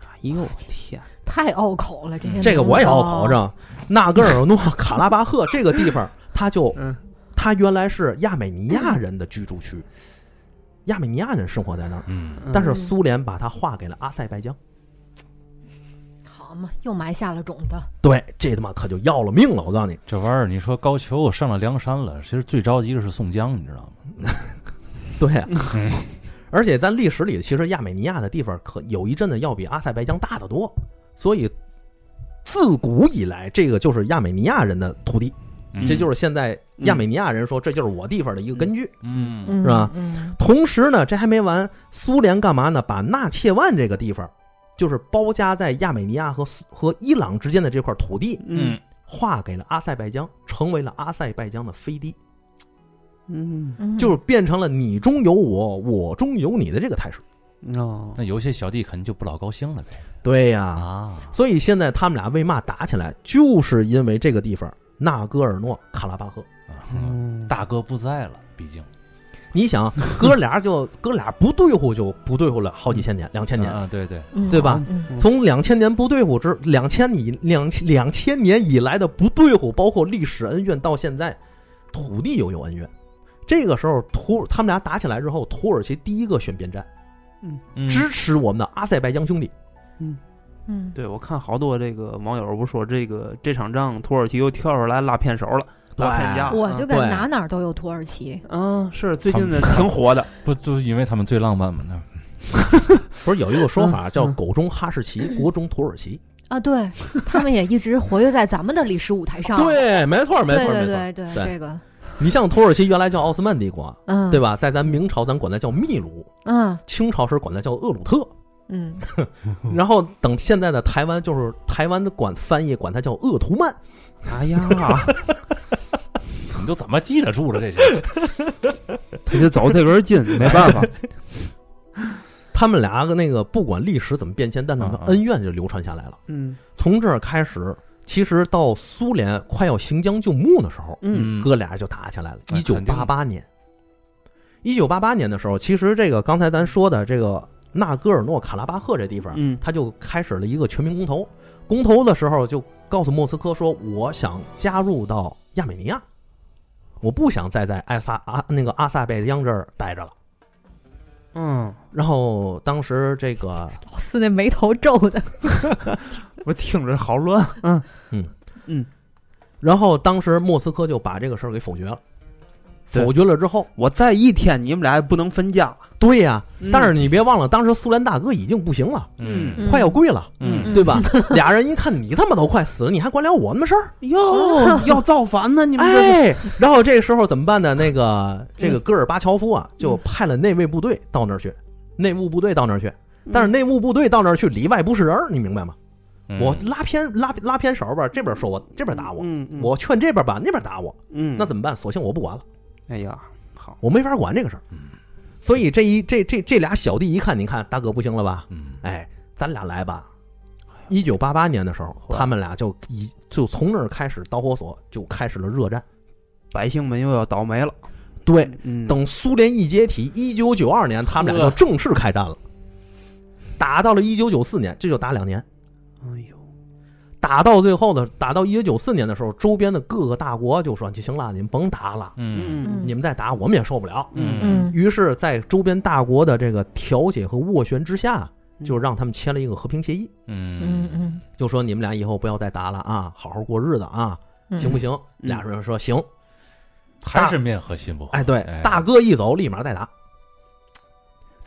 哎呦我天，太拗口了，这些这个我也拗好口着。纳戈尔诺卡拉巴赫这个地方，它就嗯它原来是亚美尼亚人的居住区，亚美尼亚人生活在那儿，嗯，但是苏联把它划给了阿塞拜疆。好嘛，又埋下了种子。对，这他妈可就要了命了！我告诉你，这玩意儿，你说高俅上了梁山了，其实最着急的是宋江，你知道吗？对啊嗯，而且在历史里，其实亚美尼亚的地方可有一阵子要比阿塞拜疆大得多，所以自古以来，这个就是亚美尼亚人的土地，嗯这就是现在亚美尼亚人说这就是我地方的一个根据。嗯嗯，是吧嗯同时呢，这还没完，苏联干嘛呢？把纳切万这个地方，就是包夹在亚美尼亚和和伊朗之间的这块土地，嗯划给了阿塞拜疆，成为了阿塞拜疆的飞地，嗯嗯，就是变成了你中有我，我中有你的这个态势。哦，那有些小弟肯定就不老高兴了呗。对呀、啊，所以现在他们俩为嘛打起来，就是因为这个地方纳戈尔诺卡拉巴赫。啊嗯。大哥不在了，毕竟。你想，哥俩就哥俩不对付就不对付了好几千年，两千年，啊，对对，嗯对吧？嗯从两千年不对付之两千以两两千年以来的不对付，包括历史恩怨，到现在土地又有恩怨。这个时候，土他们俩打起来之后，土耳其第一个选边站，嗯。支持我们的阿塞拜疆兄弟。嗯，对，我看好多这个网友不说这个这场仗土耳其又跳出来拉偏手了，拉偏架了。我就感觉对哪哪都有土耳其。嗯，是最近的挺火的。不就因为他们最浪漫嘛？那 不是有一个说法叫嗯“狗中哈士奇，国中土耳其啊，对他们也一直活跃在咱们的历史舞台”？上。对，没错，没错，没错。对对对这个，你像土耳其原来叫奥斯曼帝国，嗯，对？吧？在咱明朝，咱管它叫秘鲁；嗯清朝时管它叫厄鲁特。嗯，然后等现在的台湾，就是台湾的管翻译管它叫恶图曼。哎呀，你都怎么记得住了这些？他就走这根筋，没办法。他们俩个那个不管历史怎么变迁，但他们恩怨就流传下来了。嗯从这儿开始，其实到苏联快要行将就木的时候，嗯哥俩就打起来了。哎一九八八年，一九八八年的时候，其实这个刚才咱说的这个纳戈尔诺卡拉巴赫这地方，嗯他就开始了一个全民公投。公投的时候就告诉莫斯科说，我想加入到亚美尼亚，我不想再在埃萨阿那个阿塞拜疆这儿待着了。嗯，然后当时这个老四那眉头皱的，我听着好乱。嗯嗯嗯，然后当时莫斯科就把这个事儿给否决了。对否决了之后，我再一天，你们俩也不能分家。对呀、嗯但是你别忘了，当时苏联大哥已经不行了，嗯嗯快要跪了，嗯对吧？俩人一看你他妈都快死了，你还管了我那么事儿？哟，要造反呢？你们这是哎，然后这时候怎么办呢？那个这个戈尔巴乔夫啊，就派了内卫部队到那儿去，内务部队到那儿去。但是内务部队到那儿去，里外不是人儿，你明白吗？嗯我拉偏拉拉偏手吧，这边说我，这边打我，嗯嗯我劝这边吧，那边打我，嗯，那怎么办？索性我不管了，哎呀，好，我没法管这个事儿。所以这一这这这俩小弟一看，你看大哥不行了吧？嗯哎，咱俩来吧。一九八八年的时候，他们俩就一就从那儿开始导火索就开始了热战。百姓们又要倒霉了。对，嗯，等苏联一解体，一九九二年，他们俩就正式开战了。打到了一九九四年，这就打两年。哎呦，打到最后呢，打到一九九四年的时候，周边的各个大国就说：“行了，你们甭打了，嗯。嗯。你们再打我们也受不了。嗯。嗯。于是，在周边大国的这个调解和斡旋之下，嗯。就让他们签了一个和平协议，嗯。嗯嗯就说你们俩以后不要再打了啊，好好过日子啊，嗯，行不行？嗯。俩人说行。还是面和心不和。哎，对，大哥一走，立马再打。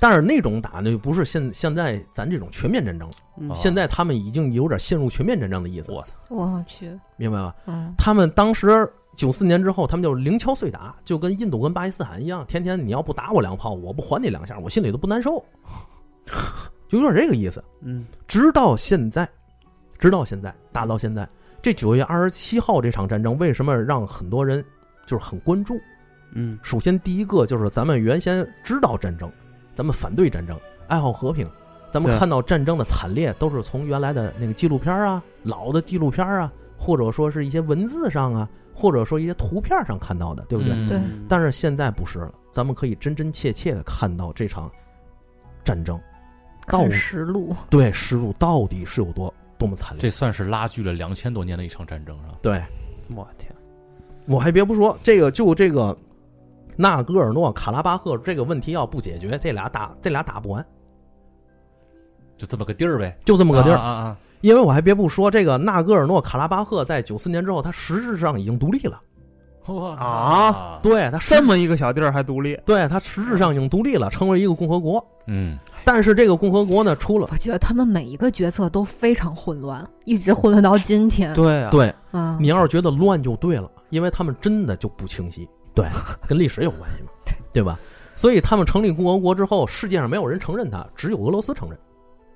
但是那种打呢，不是现现在咱这种全面战争，现在他们已经有点陷入全面战争的意思，我操，我去，明白吧？嗯。他们当时九四年之后，他们就零敲碎打，就跟印度跟巴基斯坦一样，天天你要不打我两炮，我不还你两下，我心里都不难受，就有点这个意思。嗯。直到现在，直到现在，打到现在，这九月二十七号这场战争，为什么让很多人就是很关注？嗯。首先，第一个就是咱们原先知道战争，咱们反对战争，爱好和平。咱们看到战争的惨烈，都是从原来的那个纪录片啊、老的纪录片啊，或者说是一些文字上啊，或者说一些图片上看到的，对不对？嗯对但是现在不是了，咱们可以真真切切的看到这场战争，到看实录，对实录到底是有多多么惨烈。这算是拉锯了两千多年的一场战争是吧？对，我天，我还别不说，这个就这个纳戈尔诺卡拉巴赫这个问题要不解决，这俩打这俩打不完，就这么个地儿呗，就这么个地儿。啊啊啊！因为我还别不说，这个纳戈尔诺卡拉巴赫在九四年之后，他实质上已经独立了。哇啊，对他这么一个小地儿还独立？对他实质上已经独立了，成为一个共和国。嗯，但是这个共和国呢，出了我觉得他们每一个决策都非常混乱，一直混乱到今天。对啊，对嗯，你要是觉得乱就对了，因为他们真的就不清晰。对，跟历史有关系嘛，对吧？所以他们成立共和国之后，世界上没有人承认他，只有俄罗斯承认。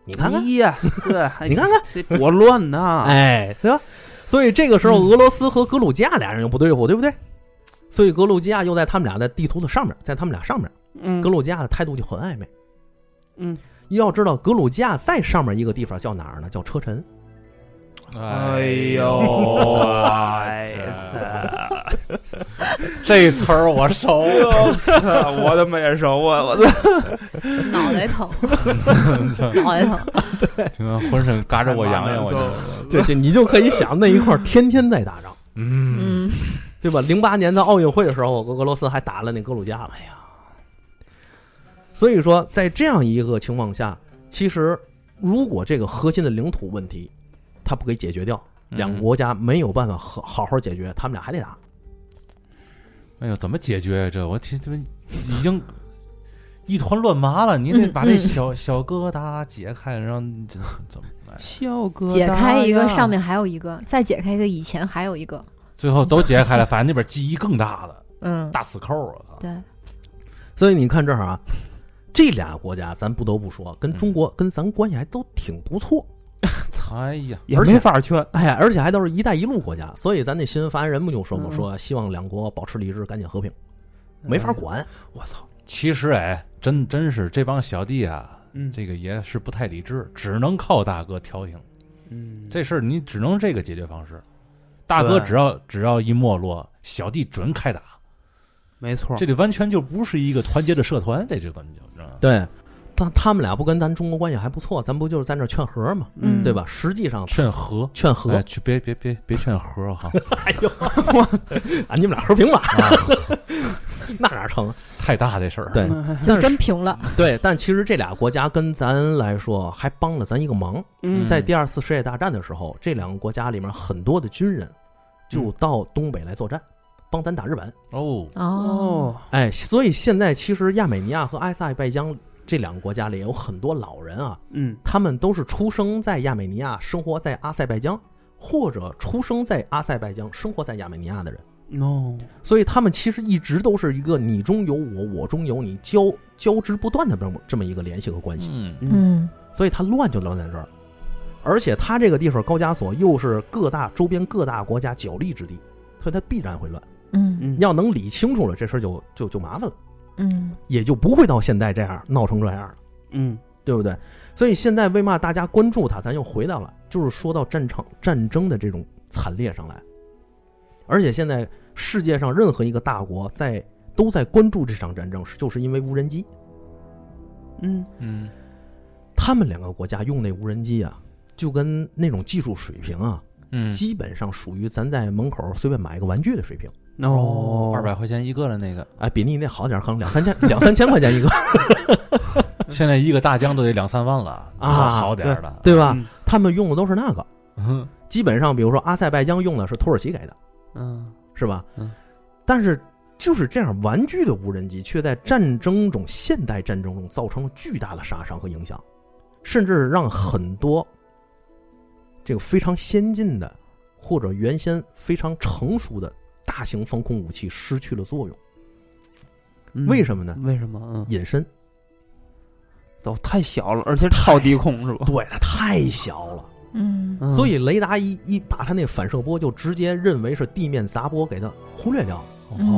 你看看哎，呀，对，你看看多乱呐！哎，对吧？所以这个时候，俄罗斯和格鲁吉亚俩人又不对付，对不对？所以格鲁吉亚又在他们俩的地图的上面，在他们俩上面，嗯格鲁吉亚的态度就很暧昧。嗯，要知道，格鲁吉亚在上面一个地方叫哪儿呢？叫车臣。哎呦，哎呀，这词儿我熟，我的没熟啊，我的脑袋疼，脑袋疼。听浑身嘎着我痒痒，我就对对，你就可以想那一块儿天天在打仗，嗯，嗯对吧？零八年的奥运会的时候，俄俄罗斯还打了那格鲁吉亚。哎呀，所以说在这样一个情况下，其实如果这个核心的领土问题他不给解决掉，两个国家没有办法好好好解决，他们俩还得打。哎呦，怎么解决呀？这我这这已经一团乱麻了，你得嗯把这嗯小小疙瘩解开，然后怎么来小哥解开一个，上面还有一个，再解开一个，以前还有一个。最后都解开了，反正那边记忆更大了，嗯，大死扣啊，对，所以你看这儿啊，这俩国家咱不得不说，跟中国、跟咱关系还都挺不错。哎呀，也没法劝。哎呀，而且还都是一带一路国家，所以咱那新闻发言人不就说嘛，嗯说希望两国保持理智，赶紧和平，没法管。我操，其实哎，真真是这帮小弟啊，嗯这个也是不太理智，只能靠大哥调停。嗯，这事儿你只能这个解决方式。大哥只要只要一没落，小弟准开打。没错，这里完全就不是一个团结的社团，这就根本就知道吗？对，但他们俩不跟咱中国关系还不错，咱不就是在那儿劝和嘛，嗯。对吧？实际上劝和，劝和，哎，去别别别别劝和哈，哎呦，啊，你们俩和平吧，啊 那哪成？太大这事儿。对，就但是真平了。对，但其实这俩国家跟咱来说还帮了咱一个忙，嗯，在第二次世界大战的时候，这两个国家里面很多的军人就到东北来作战，帮咱打日本。哦，哦，哦，哎，所以现在其实亚美尼亚和埃塞拜疆这两个国家里有很多老人啊，嗯。他们都是出生在亚美尼亚，生活在阿塞拜疆，或者出生在阿塞拜疆，生活在亚美尼亚的人。，no，所以他们其实一直都是一个你中有我，我中有你，交交织不断的这么这么一个联系和关系。嗯。嗯。所以他乱就乱在这儿，而且他这个地方高加索又是各大周边各大国家角力之地，所以他必然会乱。嗯嗯，要能理清楚了，这事儿就就就麻烦了，嗯也就不会到现在这样闹成这样了，嗯对不对？所以现在为嘛大家关注它，咱又回到了，就是说到战场战争的这种惨烈上来，而且现在世界上任何一个大国在都在关注这场战争，是就是因为无人机。嗯嗯他们两个国家用那无人机啊，就跟那种技术水平啊，嗯，基本上属于咱在门口随便买一个玩具的水平。哦，二百块钱一个的那个，哎，比你那好点儿，可能两三千两三千块钱一个，现在一个大疆都得两三万了啊好好点儿的，对吧？嗯他们用的都是那个，嗯基本上比如说阿塞拜疆用的是土耳其给的，嗯是吧？嗯。但是就是这样玩具的无人机，却在战争中现代战争中造成了巨大的杀伤和影响，甚至让很多这个非常先进的或者原先非常成熟的大型防空武器失去了作用。嗯为什么呢？为什么？嗯，隐身，都太小了，而且超低空是吧？对，它太小了。嗯嗯所以雷达一一把它那反射波就直接认为是地面杂波给它忽略掉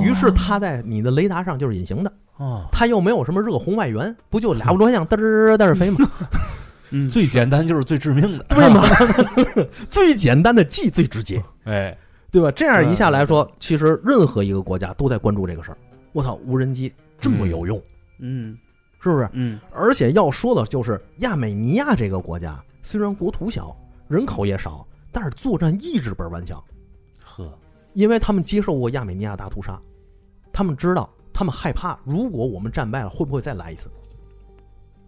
于是它在你的雷达上就是隐形的，哦，它又没有什么热红外源，不就俩螺旋嘚儿嘚儿飞吗？嗯，最简单就是最致命的，对吗？最简单的既最直接，哎，对吧？这样一下来说，其实任何一个国家都在关注这个事儿。我操，无人机这么有用，嗯是不是？嗯而且要说的就是亚美尼亚这个国家，虽然国土小，人口也少，但是作战意志倍儿顽强。呵，因为他们接受过亚美尼亚大屠杀，他们知道，他们害怕，如果我们战败了，会不会再来一次？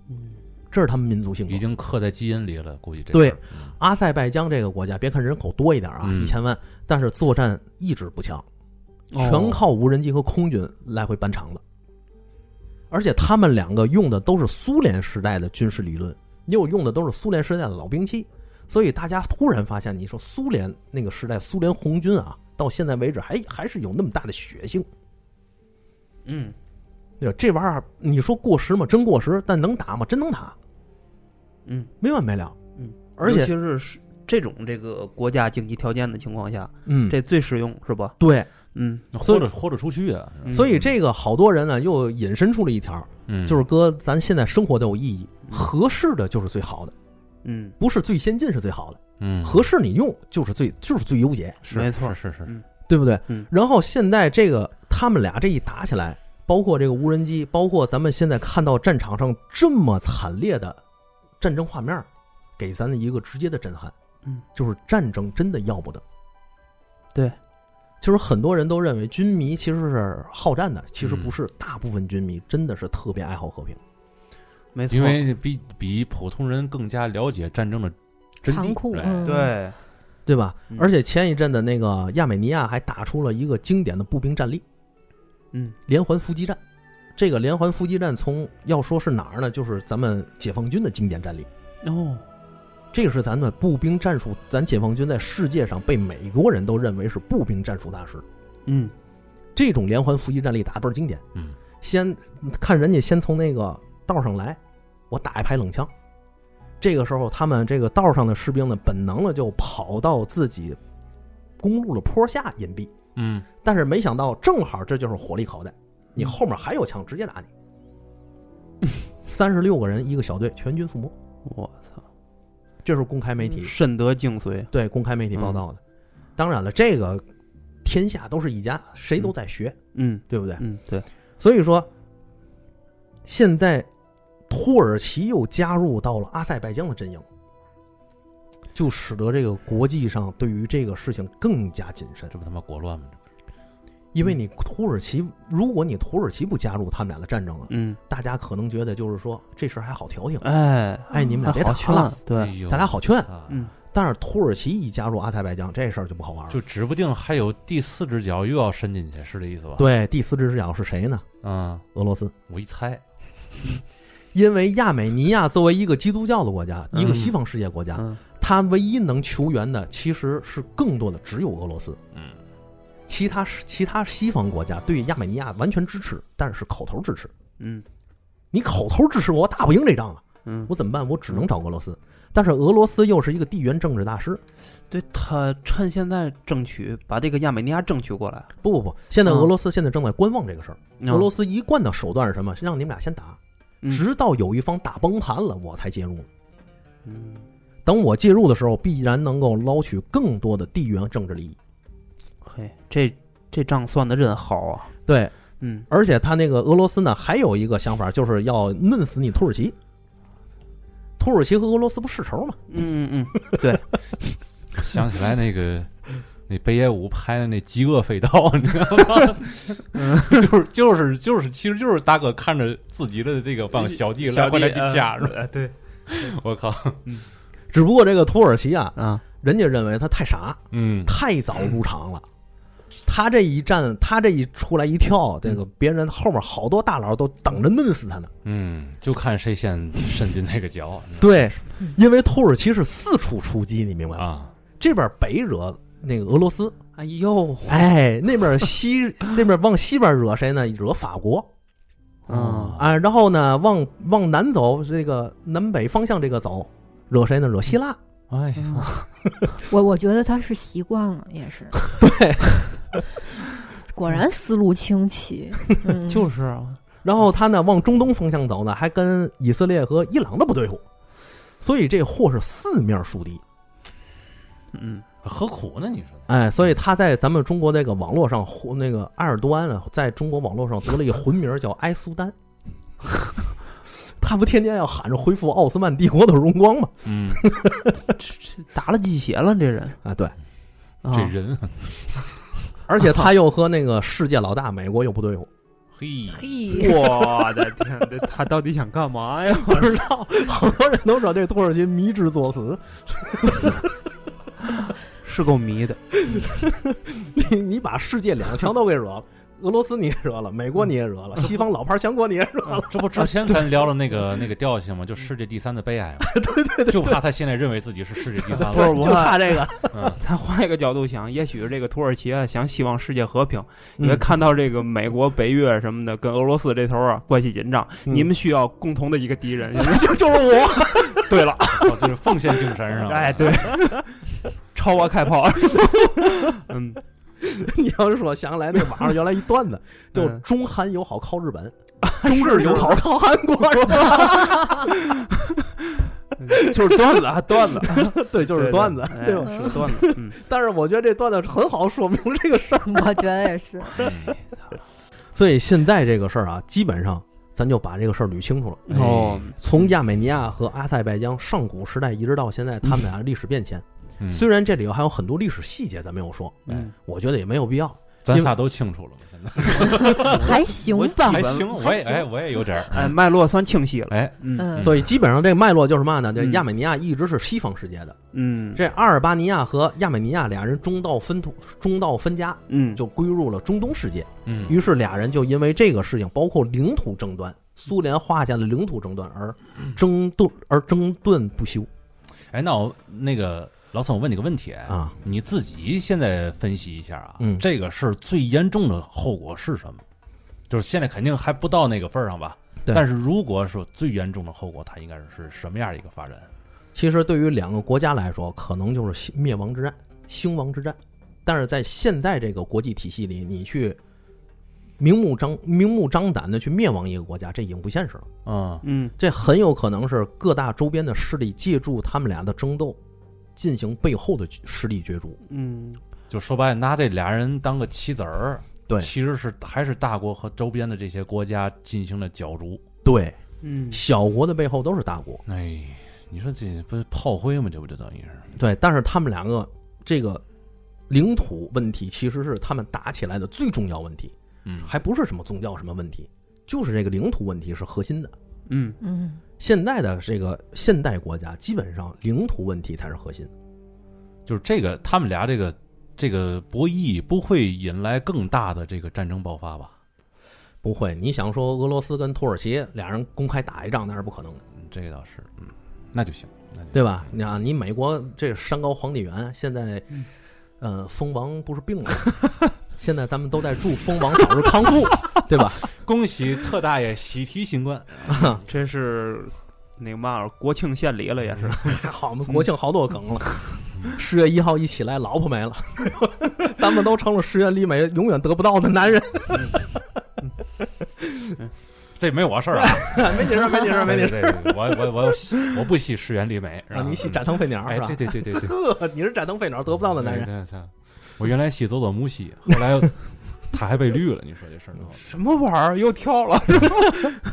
嗯这是他们民族性格已。经刻在基因里了，估计这对阿塞拜疆这个国家，别看人口多一点啊，嗯一千万，但是作战意志不强，哦全靠无人机和空军来回搬场子。而且他们两个用的都是苏联时代的军事理论，又用的都是苏联时代的老兵器，所以大家突然发现，你说苏联那个时代，苏联红军啊，到现在为止还还是有那么大的血性。嗯对吧？这玩意儿你说过时吗？真过时，但能打吗？真能打，嗯没完没了。嗯，而且其是是这种这个国家经济条件的情况下，嗯，这最实用是吧？对，嗯豁着豁着出去啊，嗯所以这个好多人呢又引申出了一条，嗯，就是哥，咱现在生活都有意义，合适的就是最好的。嗯，不是最先进是最好的，嗯，合适你用就是最就是最优解，是没错是是是，嗯对不对？嗯然后现在这个他们俩这一打起来，包括这个无人机，包括咱们现在看到战场上这么惨烈的战争画面，给咱的一个直接的震撼，嗯，就是战争真的要不得。对，就是很多人都认为军迷其实是好战的，其实嗯不是，大部分军迷真的是特别爱好和平。没错，因为比比普通人更加了解战争的残酷，对嗯，对，对吧？嗯。而且前一阵的那个亚美尼亚还打出了一个经典的步兵战例嗯——连环伏击战。这个连环伏击战从要说是哪儿呢？就是咱们解放军的经典战例。哦，这个是咱们步兵战术，咱解放军在世界上被美国人都认为是步兵战术大师。嗯这种连环伏击战例打得倍儿经典。嗯先看人家先从那个道上来，我打一排冷枪。这个时候，他们这个道上的士兵呢，本能的就跑到自己公路的坡下隐蔽。嗯，但是没想到，正好这就是火力口袋，你后面还有枪，直接打你。三十六个人一个小队，全军覆没。我操，这是公开媒体深得精髓，对公开媒体报道的。当然了，这个天下都是一家，谁都在学，嗯。对不对？嗯，对，所以说，现在土耳其又加入到了阿塞拜疆的阵营，就使得这个国际上对于这个事情更加谨慎。这不他妈国乱吗？因为你土耳其，如果你土耳其不加入他们俩的战争了，嗯，大家可能觉得就是说这事儿还好调停，哎，哎，你们俩别打了，，对，咱俩好劝。操嗯，但是土耳其一加入阿塞拜疆，这事儿就不好玩了。就指不定还有第四只脚又要伸进去，是这意思吧？，对，第四只脚是谁呢？嗯，俄罗斯。我一猜，因为亚美尼亚作为一个基督教的国家，嗯一个西方世界国家，嗯它唯一能求援的其实是更多的只有俄罗斯。嗯，其他其他西方国家对亚美尼亚完全支持，但是口头支持。嗯你口头支持我，我打不赢这仗啊！嗯，我怎么办？我只能找俄罗斯。但是俄罗斯又是一个地缘政治大师。对他趁现在争取把这个亚美尼亚争取过来，不不不，现在嗯俄罗斯现在正在观望这个事儿。俄罗斯斯一贯的手段是什么？让你们俩先打，嗯直到有一方打崩盘了，我才介入。嗯，等我介入的时候，必然能够捞取更多的地缘政治利益。嘿，这这账算的真好啊，对，嗯而且他那个俄罗斯呢，还有一个想法，就是要弄死你土耳其。土耳其和俄罗斯不世仇吗？嗯嗯嗯，对，想起来那个那北野武拍的那《饥饿飞刀》，你知道吗？就是就是就是，其实就是大哥看着自己的这个帮小弟来回来去掐，是吧？呃对，我靠，只不过这个土耳其啊，啊，人家认为他太傻，嗯，太早入场了。他这一站，他这一出来一跳，这个别人后面好多大佬都等着弄死他呢。嗯，就看谁先伸进那个脚 对，因为土耳其是四处出击，你明白吗？啊，这边北惹那个俄罗斯，哎呦，哎，那边西那边往西边惹谁呢？惹法国嗯啊，然后呢，往往南走，这个南北方向这个走，惹谁呢？惹希腊。哎呀，我我觉得他是习惯了，也是。对，果然思路清奇。嗯，就是啊，然后他呢往中东方向走呢，还跟以色列和伊朗的不对付，所以这货是四面树敌。嗯何苦呢？你说？哎，所以他在咱们中国那个网络上，那个埃尔多安啊，在中国网络上得了一个魂名叫埃苏丹。他不天天要喊着恢复奥斯曼帝国的荣光吗？嗯，这这打了鸡血了，这人，啊，对，啊。这人，而且他 又和那个世界老大美国又不对付，嘿，嘿，我的天，这他到底想干嘛呀？不知道，好多人都说这土耳其迷之作死。是够迷的，你你把世界两强都给惹了，俄罗斯你也惹了，美国你也惹了，西方老牌强国你也惹了。这不 之前咱聊了那个那个调性吗？就世界第三的悲哀嘛。对对对，就怕他现在认为自己是世界第三了。不是我就怕这个，嗯，咱换一个角度想，也许这个土耳其啊，想希望世界和平，嗯因为看到这个美国、北约什么的跟俄罗斯这头啊关系紧张，嗯你们需要共同的一个敌人。就就是我。对了，哦就是奉献精神是吧？哎，对，朝我开炮。嗯，你要是说想起来那网上原来一段子，就嗯中韩友好靠日本，中日友好靠韩国，是吧 就是段子啊，段子，对，就是段子，对是个段子。嗯，但是我觉得这段子很好说明这个事儿。我觉得也是。哎所以现在这个事儿啊，基本上咱就把这个事儿捋清楚了。哦，从亚美尼亚和阿塞拜疆上古时代一直到现在，他们俩历史变迁。嗯。虽然这里头还有很多历史细节咱没有说，嗯，我觉得也没有必要。咱仨都清楚了，现在。还行吧。还，行，我也哎，我也有点儿，哎，脉络算清晰了。哎，嗯。嗯，所以基本上这个脉络就是嘛呢？这嗯。亚美尼亚一直是西方世界的，嗯，这阿尔巴尼亚和亚美尼亚俩人中道分土，中道分家，嗯。就归入了中东世界。嗯，于是俩人就因为这个事情，包括领土争端，苏联画下的领土争端而争顿而争顿不休。哎，那我那个老宋，我问你个问题，啊。你自己现在分析一下啊，嗯这个事儿最严重的后果是什么？就是现在肯定还不到那个份儿上吧？对但是如果说最严重的后果，它应该是是什么样的一个发展？其实对于两个国家来说，可能就是灭亡之战、兴亡之战。但是在现在这个国际体系里，你去明目张明目张胆的去灭亡一个国家，这已经不现实了。嗯嗯这很有可能是各大周边的势力借助他们俩的争斗，进行背后的实力角逐。嗯就说白了，拿这俩人当个棋子儿，对其实是还是大国和周边的这些国家进行了角逐。对，嗯，小国的背后都是大国。哎，你说这不是炮灰吗？这不就等于是？对，但是他们两个这个领土问题，其实是他们打起来的最重要问题，嗯，还不是什么宗教什么问题，就是这个领土问题是核心的。嗯嗯现在的这个现代国家，基本上领土问题才是核心。就是这个，他们俩这个这个博弈不会引来更大的这个战争爆发吧？不会，你想说俄罗斯跟土耳其俩人公开打一仗，那是不可能的，嗯这个倒是，嗯，那就行，那就对吧？你看，你美国这山高皇帝远，现在嗯，呃，蜂王不是病了，现在咱们都在祝蜂王早日康复，对吧？恭喜特大爷喜提新冠。真是那个嘛国庆献礼了，也是。好，我们国庆好多梗了。十月一号一起来，老婆没了，咱们都成了石原里美永远得不到的男人。这没我事儿啊，没你事儿，没你事儿，没你事对对对，我我我我不喜石原里美，让。啊，你喜展腾飞鸟哎是，吧？对对对对对，呵，你是展腾飞鸟得不到的男人。对对对我原来吸佐佐木吸，后来又 他还被绿了，你说这事儿的，什么玩意儿又跳了？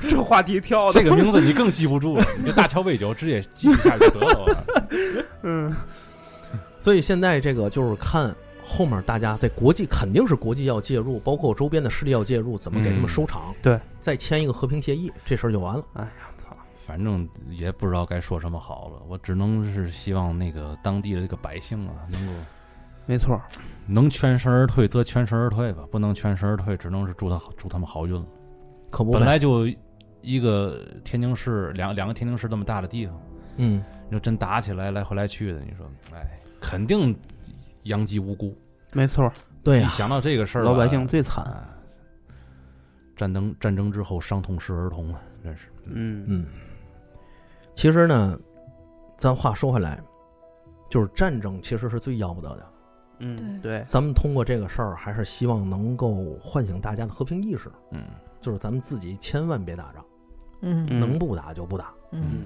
这话题跳的这个名字你更记不住了，你就大桥未酒直接记一下去就得了。嗯所以现在这个就是看后面大家在国际肯定是国际要介入，包括周边的势力要介入，怎么给他们收场？对，再签一个和平协议，这事儿就完了。哎呀，操！反正也不知道该说什么好了，我只能是希望那个当地的这个百姓啊，能够没错，能全身而退则全身而退吧，不能全身而退，只能是祝他好祝他们好运了。可不呗，本来就一个天津市两两个天津市那么大的地方，嗯，你说真打起来来回来去的，你说，哎，肯定殃及无辜。没错，对呀、一想到这个事儿吧，老百姓最惨。哎战争战争之后伤痛是儿童啊，真是。嗯嗯，其实呢，咱话说回来，就是战争其实是最要不得的。嗯，对，咱们通过这个事儿，还是希望能够唤醒大家的和平意识，嗯，就是咱们自己千万别打仗，嗯。嗯。能不打就不打。嗯。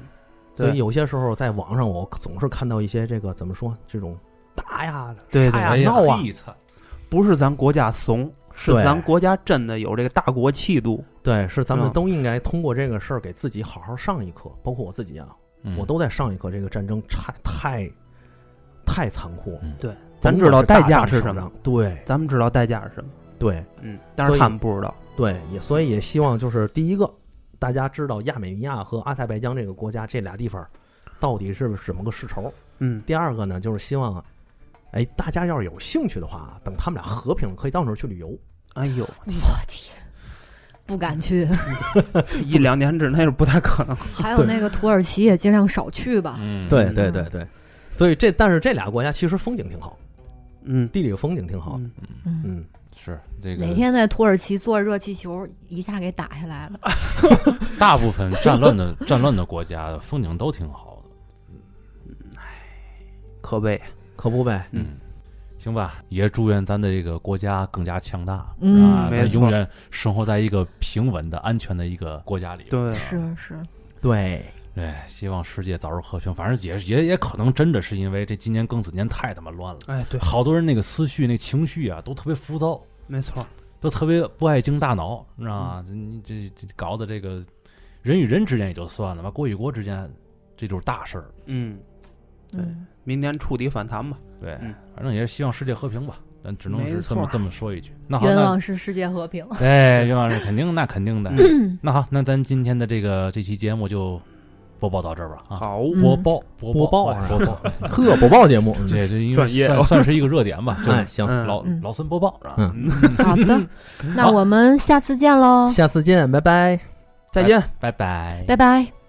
所以有些时候在网上，我总是看到一些这个怎么说，这种打呀、对呀、闹啊，不是咱国家怂，是咱国家真的有这个大国气度。对，是咱们嗯。都应该通过这个事儿给自己好好上一课，包括我自己啊，嗯。我都在上一课。这个战争太太太残酷，了对，咱知道代价是什么，对咱们知道代价是什么。对嗯，但是他们不知道。对，也所以也希望就是第一个，大家知道亚美尼亚和阿塞拜疆这个国家这俩地方到底是什么个世仇。嗯，第二个呢，就是希望，哎，大家要是有兴趣的话，等他们俩和平了，可以到那儿去旅游。哎呦，我天，不敢去。一两年之内是不太可能。还有那个土耳其也尽量少去吧。嗯，对嗯对对对，所以这但是这俩国家其实风景挺好，嗯，地理风景挺好。嗯嗯，嗯，是这个哪天在土耳其坐热气球，一下给打下来了。大部分战乱的 战乱的国家风景都挺好的。可悲。可不呗。嗯，行吧，也祝愿咱的这个国家更加强大，嗯咱永远生活在一个平稳的、安全的一个国家里。对，是是，对，对，希望世界早日和平。反正也也也可能真的是因为这今年庚子年太他妈乱了，哎，对，好多人那个思绪、那情绪啊，都特别浮躁，没错，都特别不爱经大脑，你知道吗？你这这搞的这个人与人之间也就算了，吧，国与国之间这就是大事儿。嗯，对嗯明年触底反弹吧。对，嗯反正也是希望世界和平吧。咱只能是这么这么说一句。那好，愿那望是世界和平。哎，愿望是肯定，那肯定的。嗯 那好，那咱今天的这个这期节目就播报到这儿吧。啊，好，嗯。播报播播报哎播报，呵，播报节目，嗯。这这应该专业算算是一个热点吧，就哎，是行，嗯。老嗯。老孙播报是吧？嗯。好的，那我们下次见喽，下次见，拜拜。再见。拜拜，拜拜。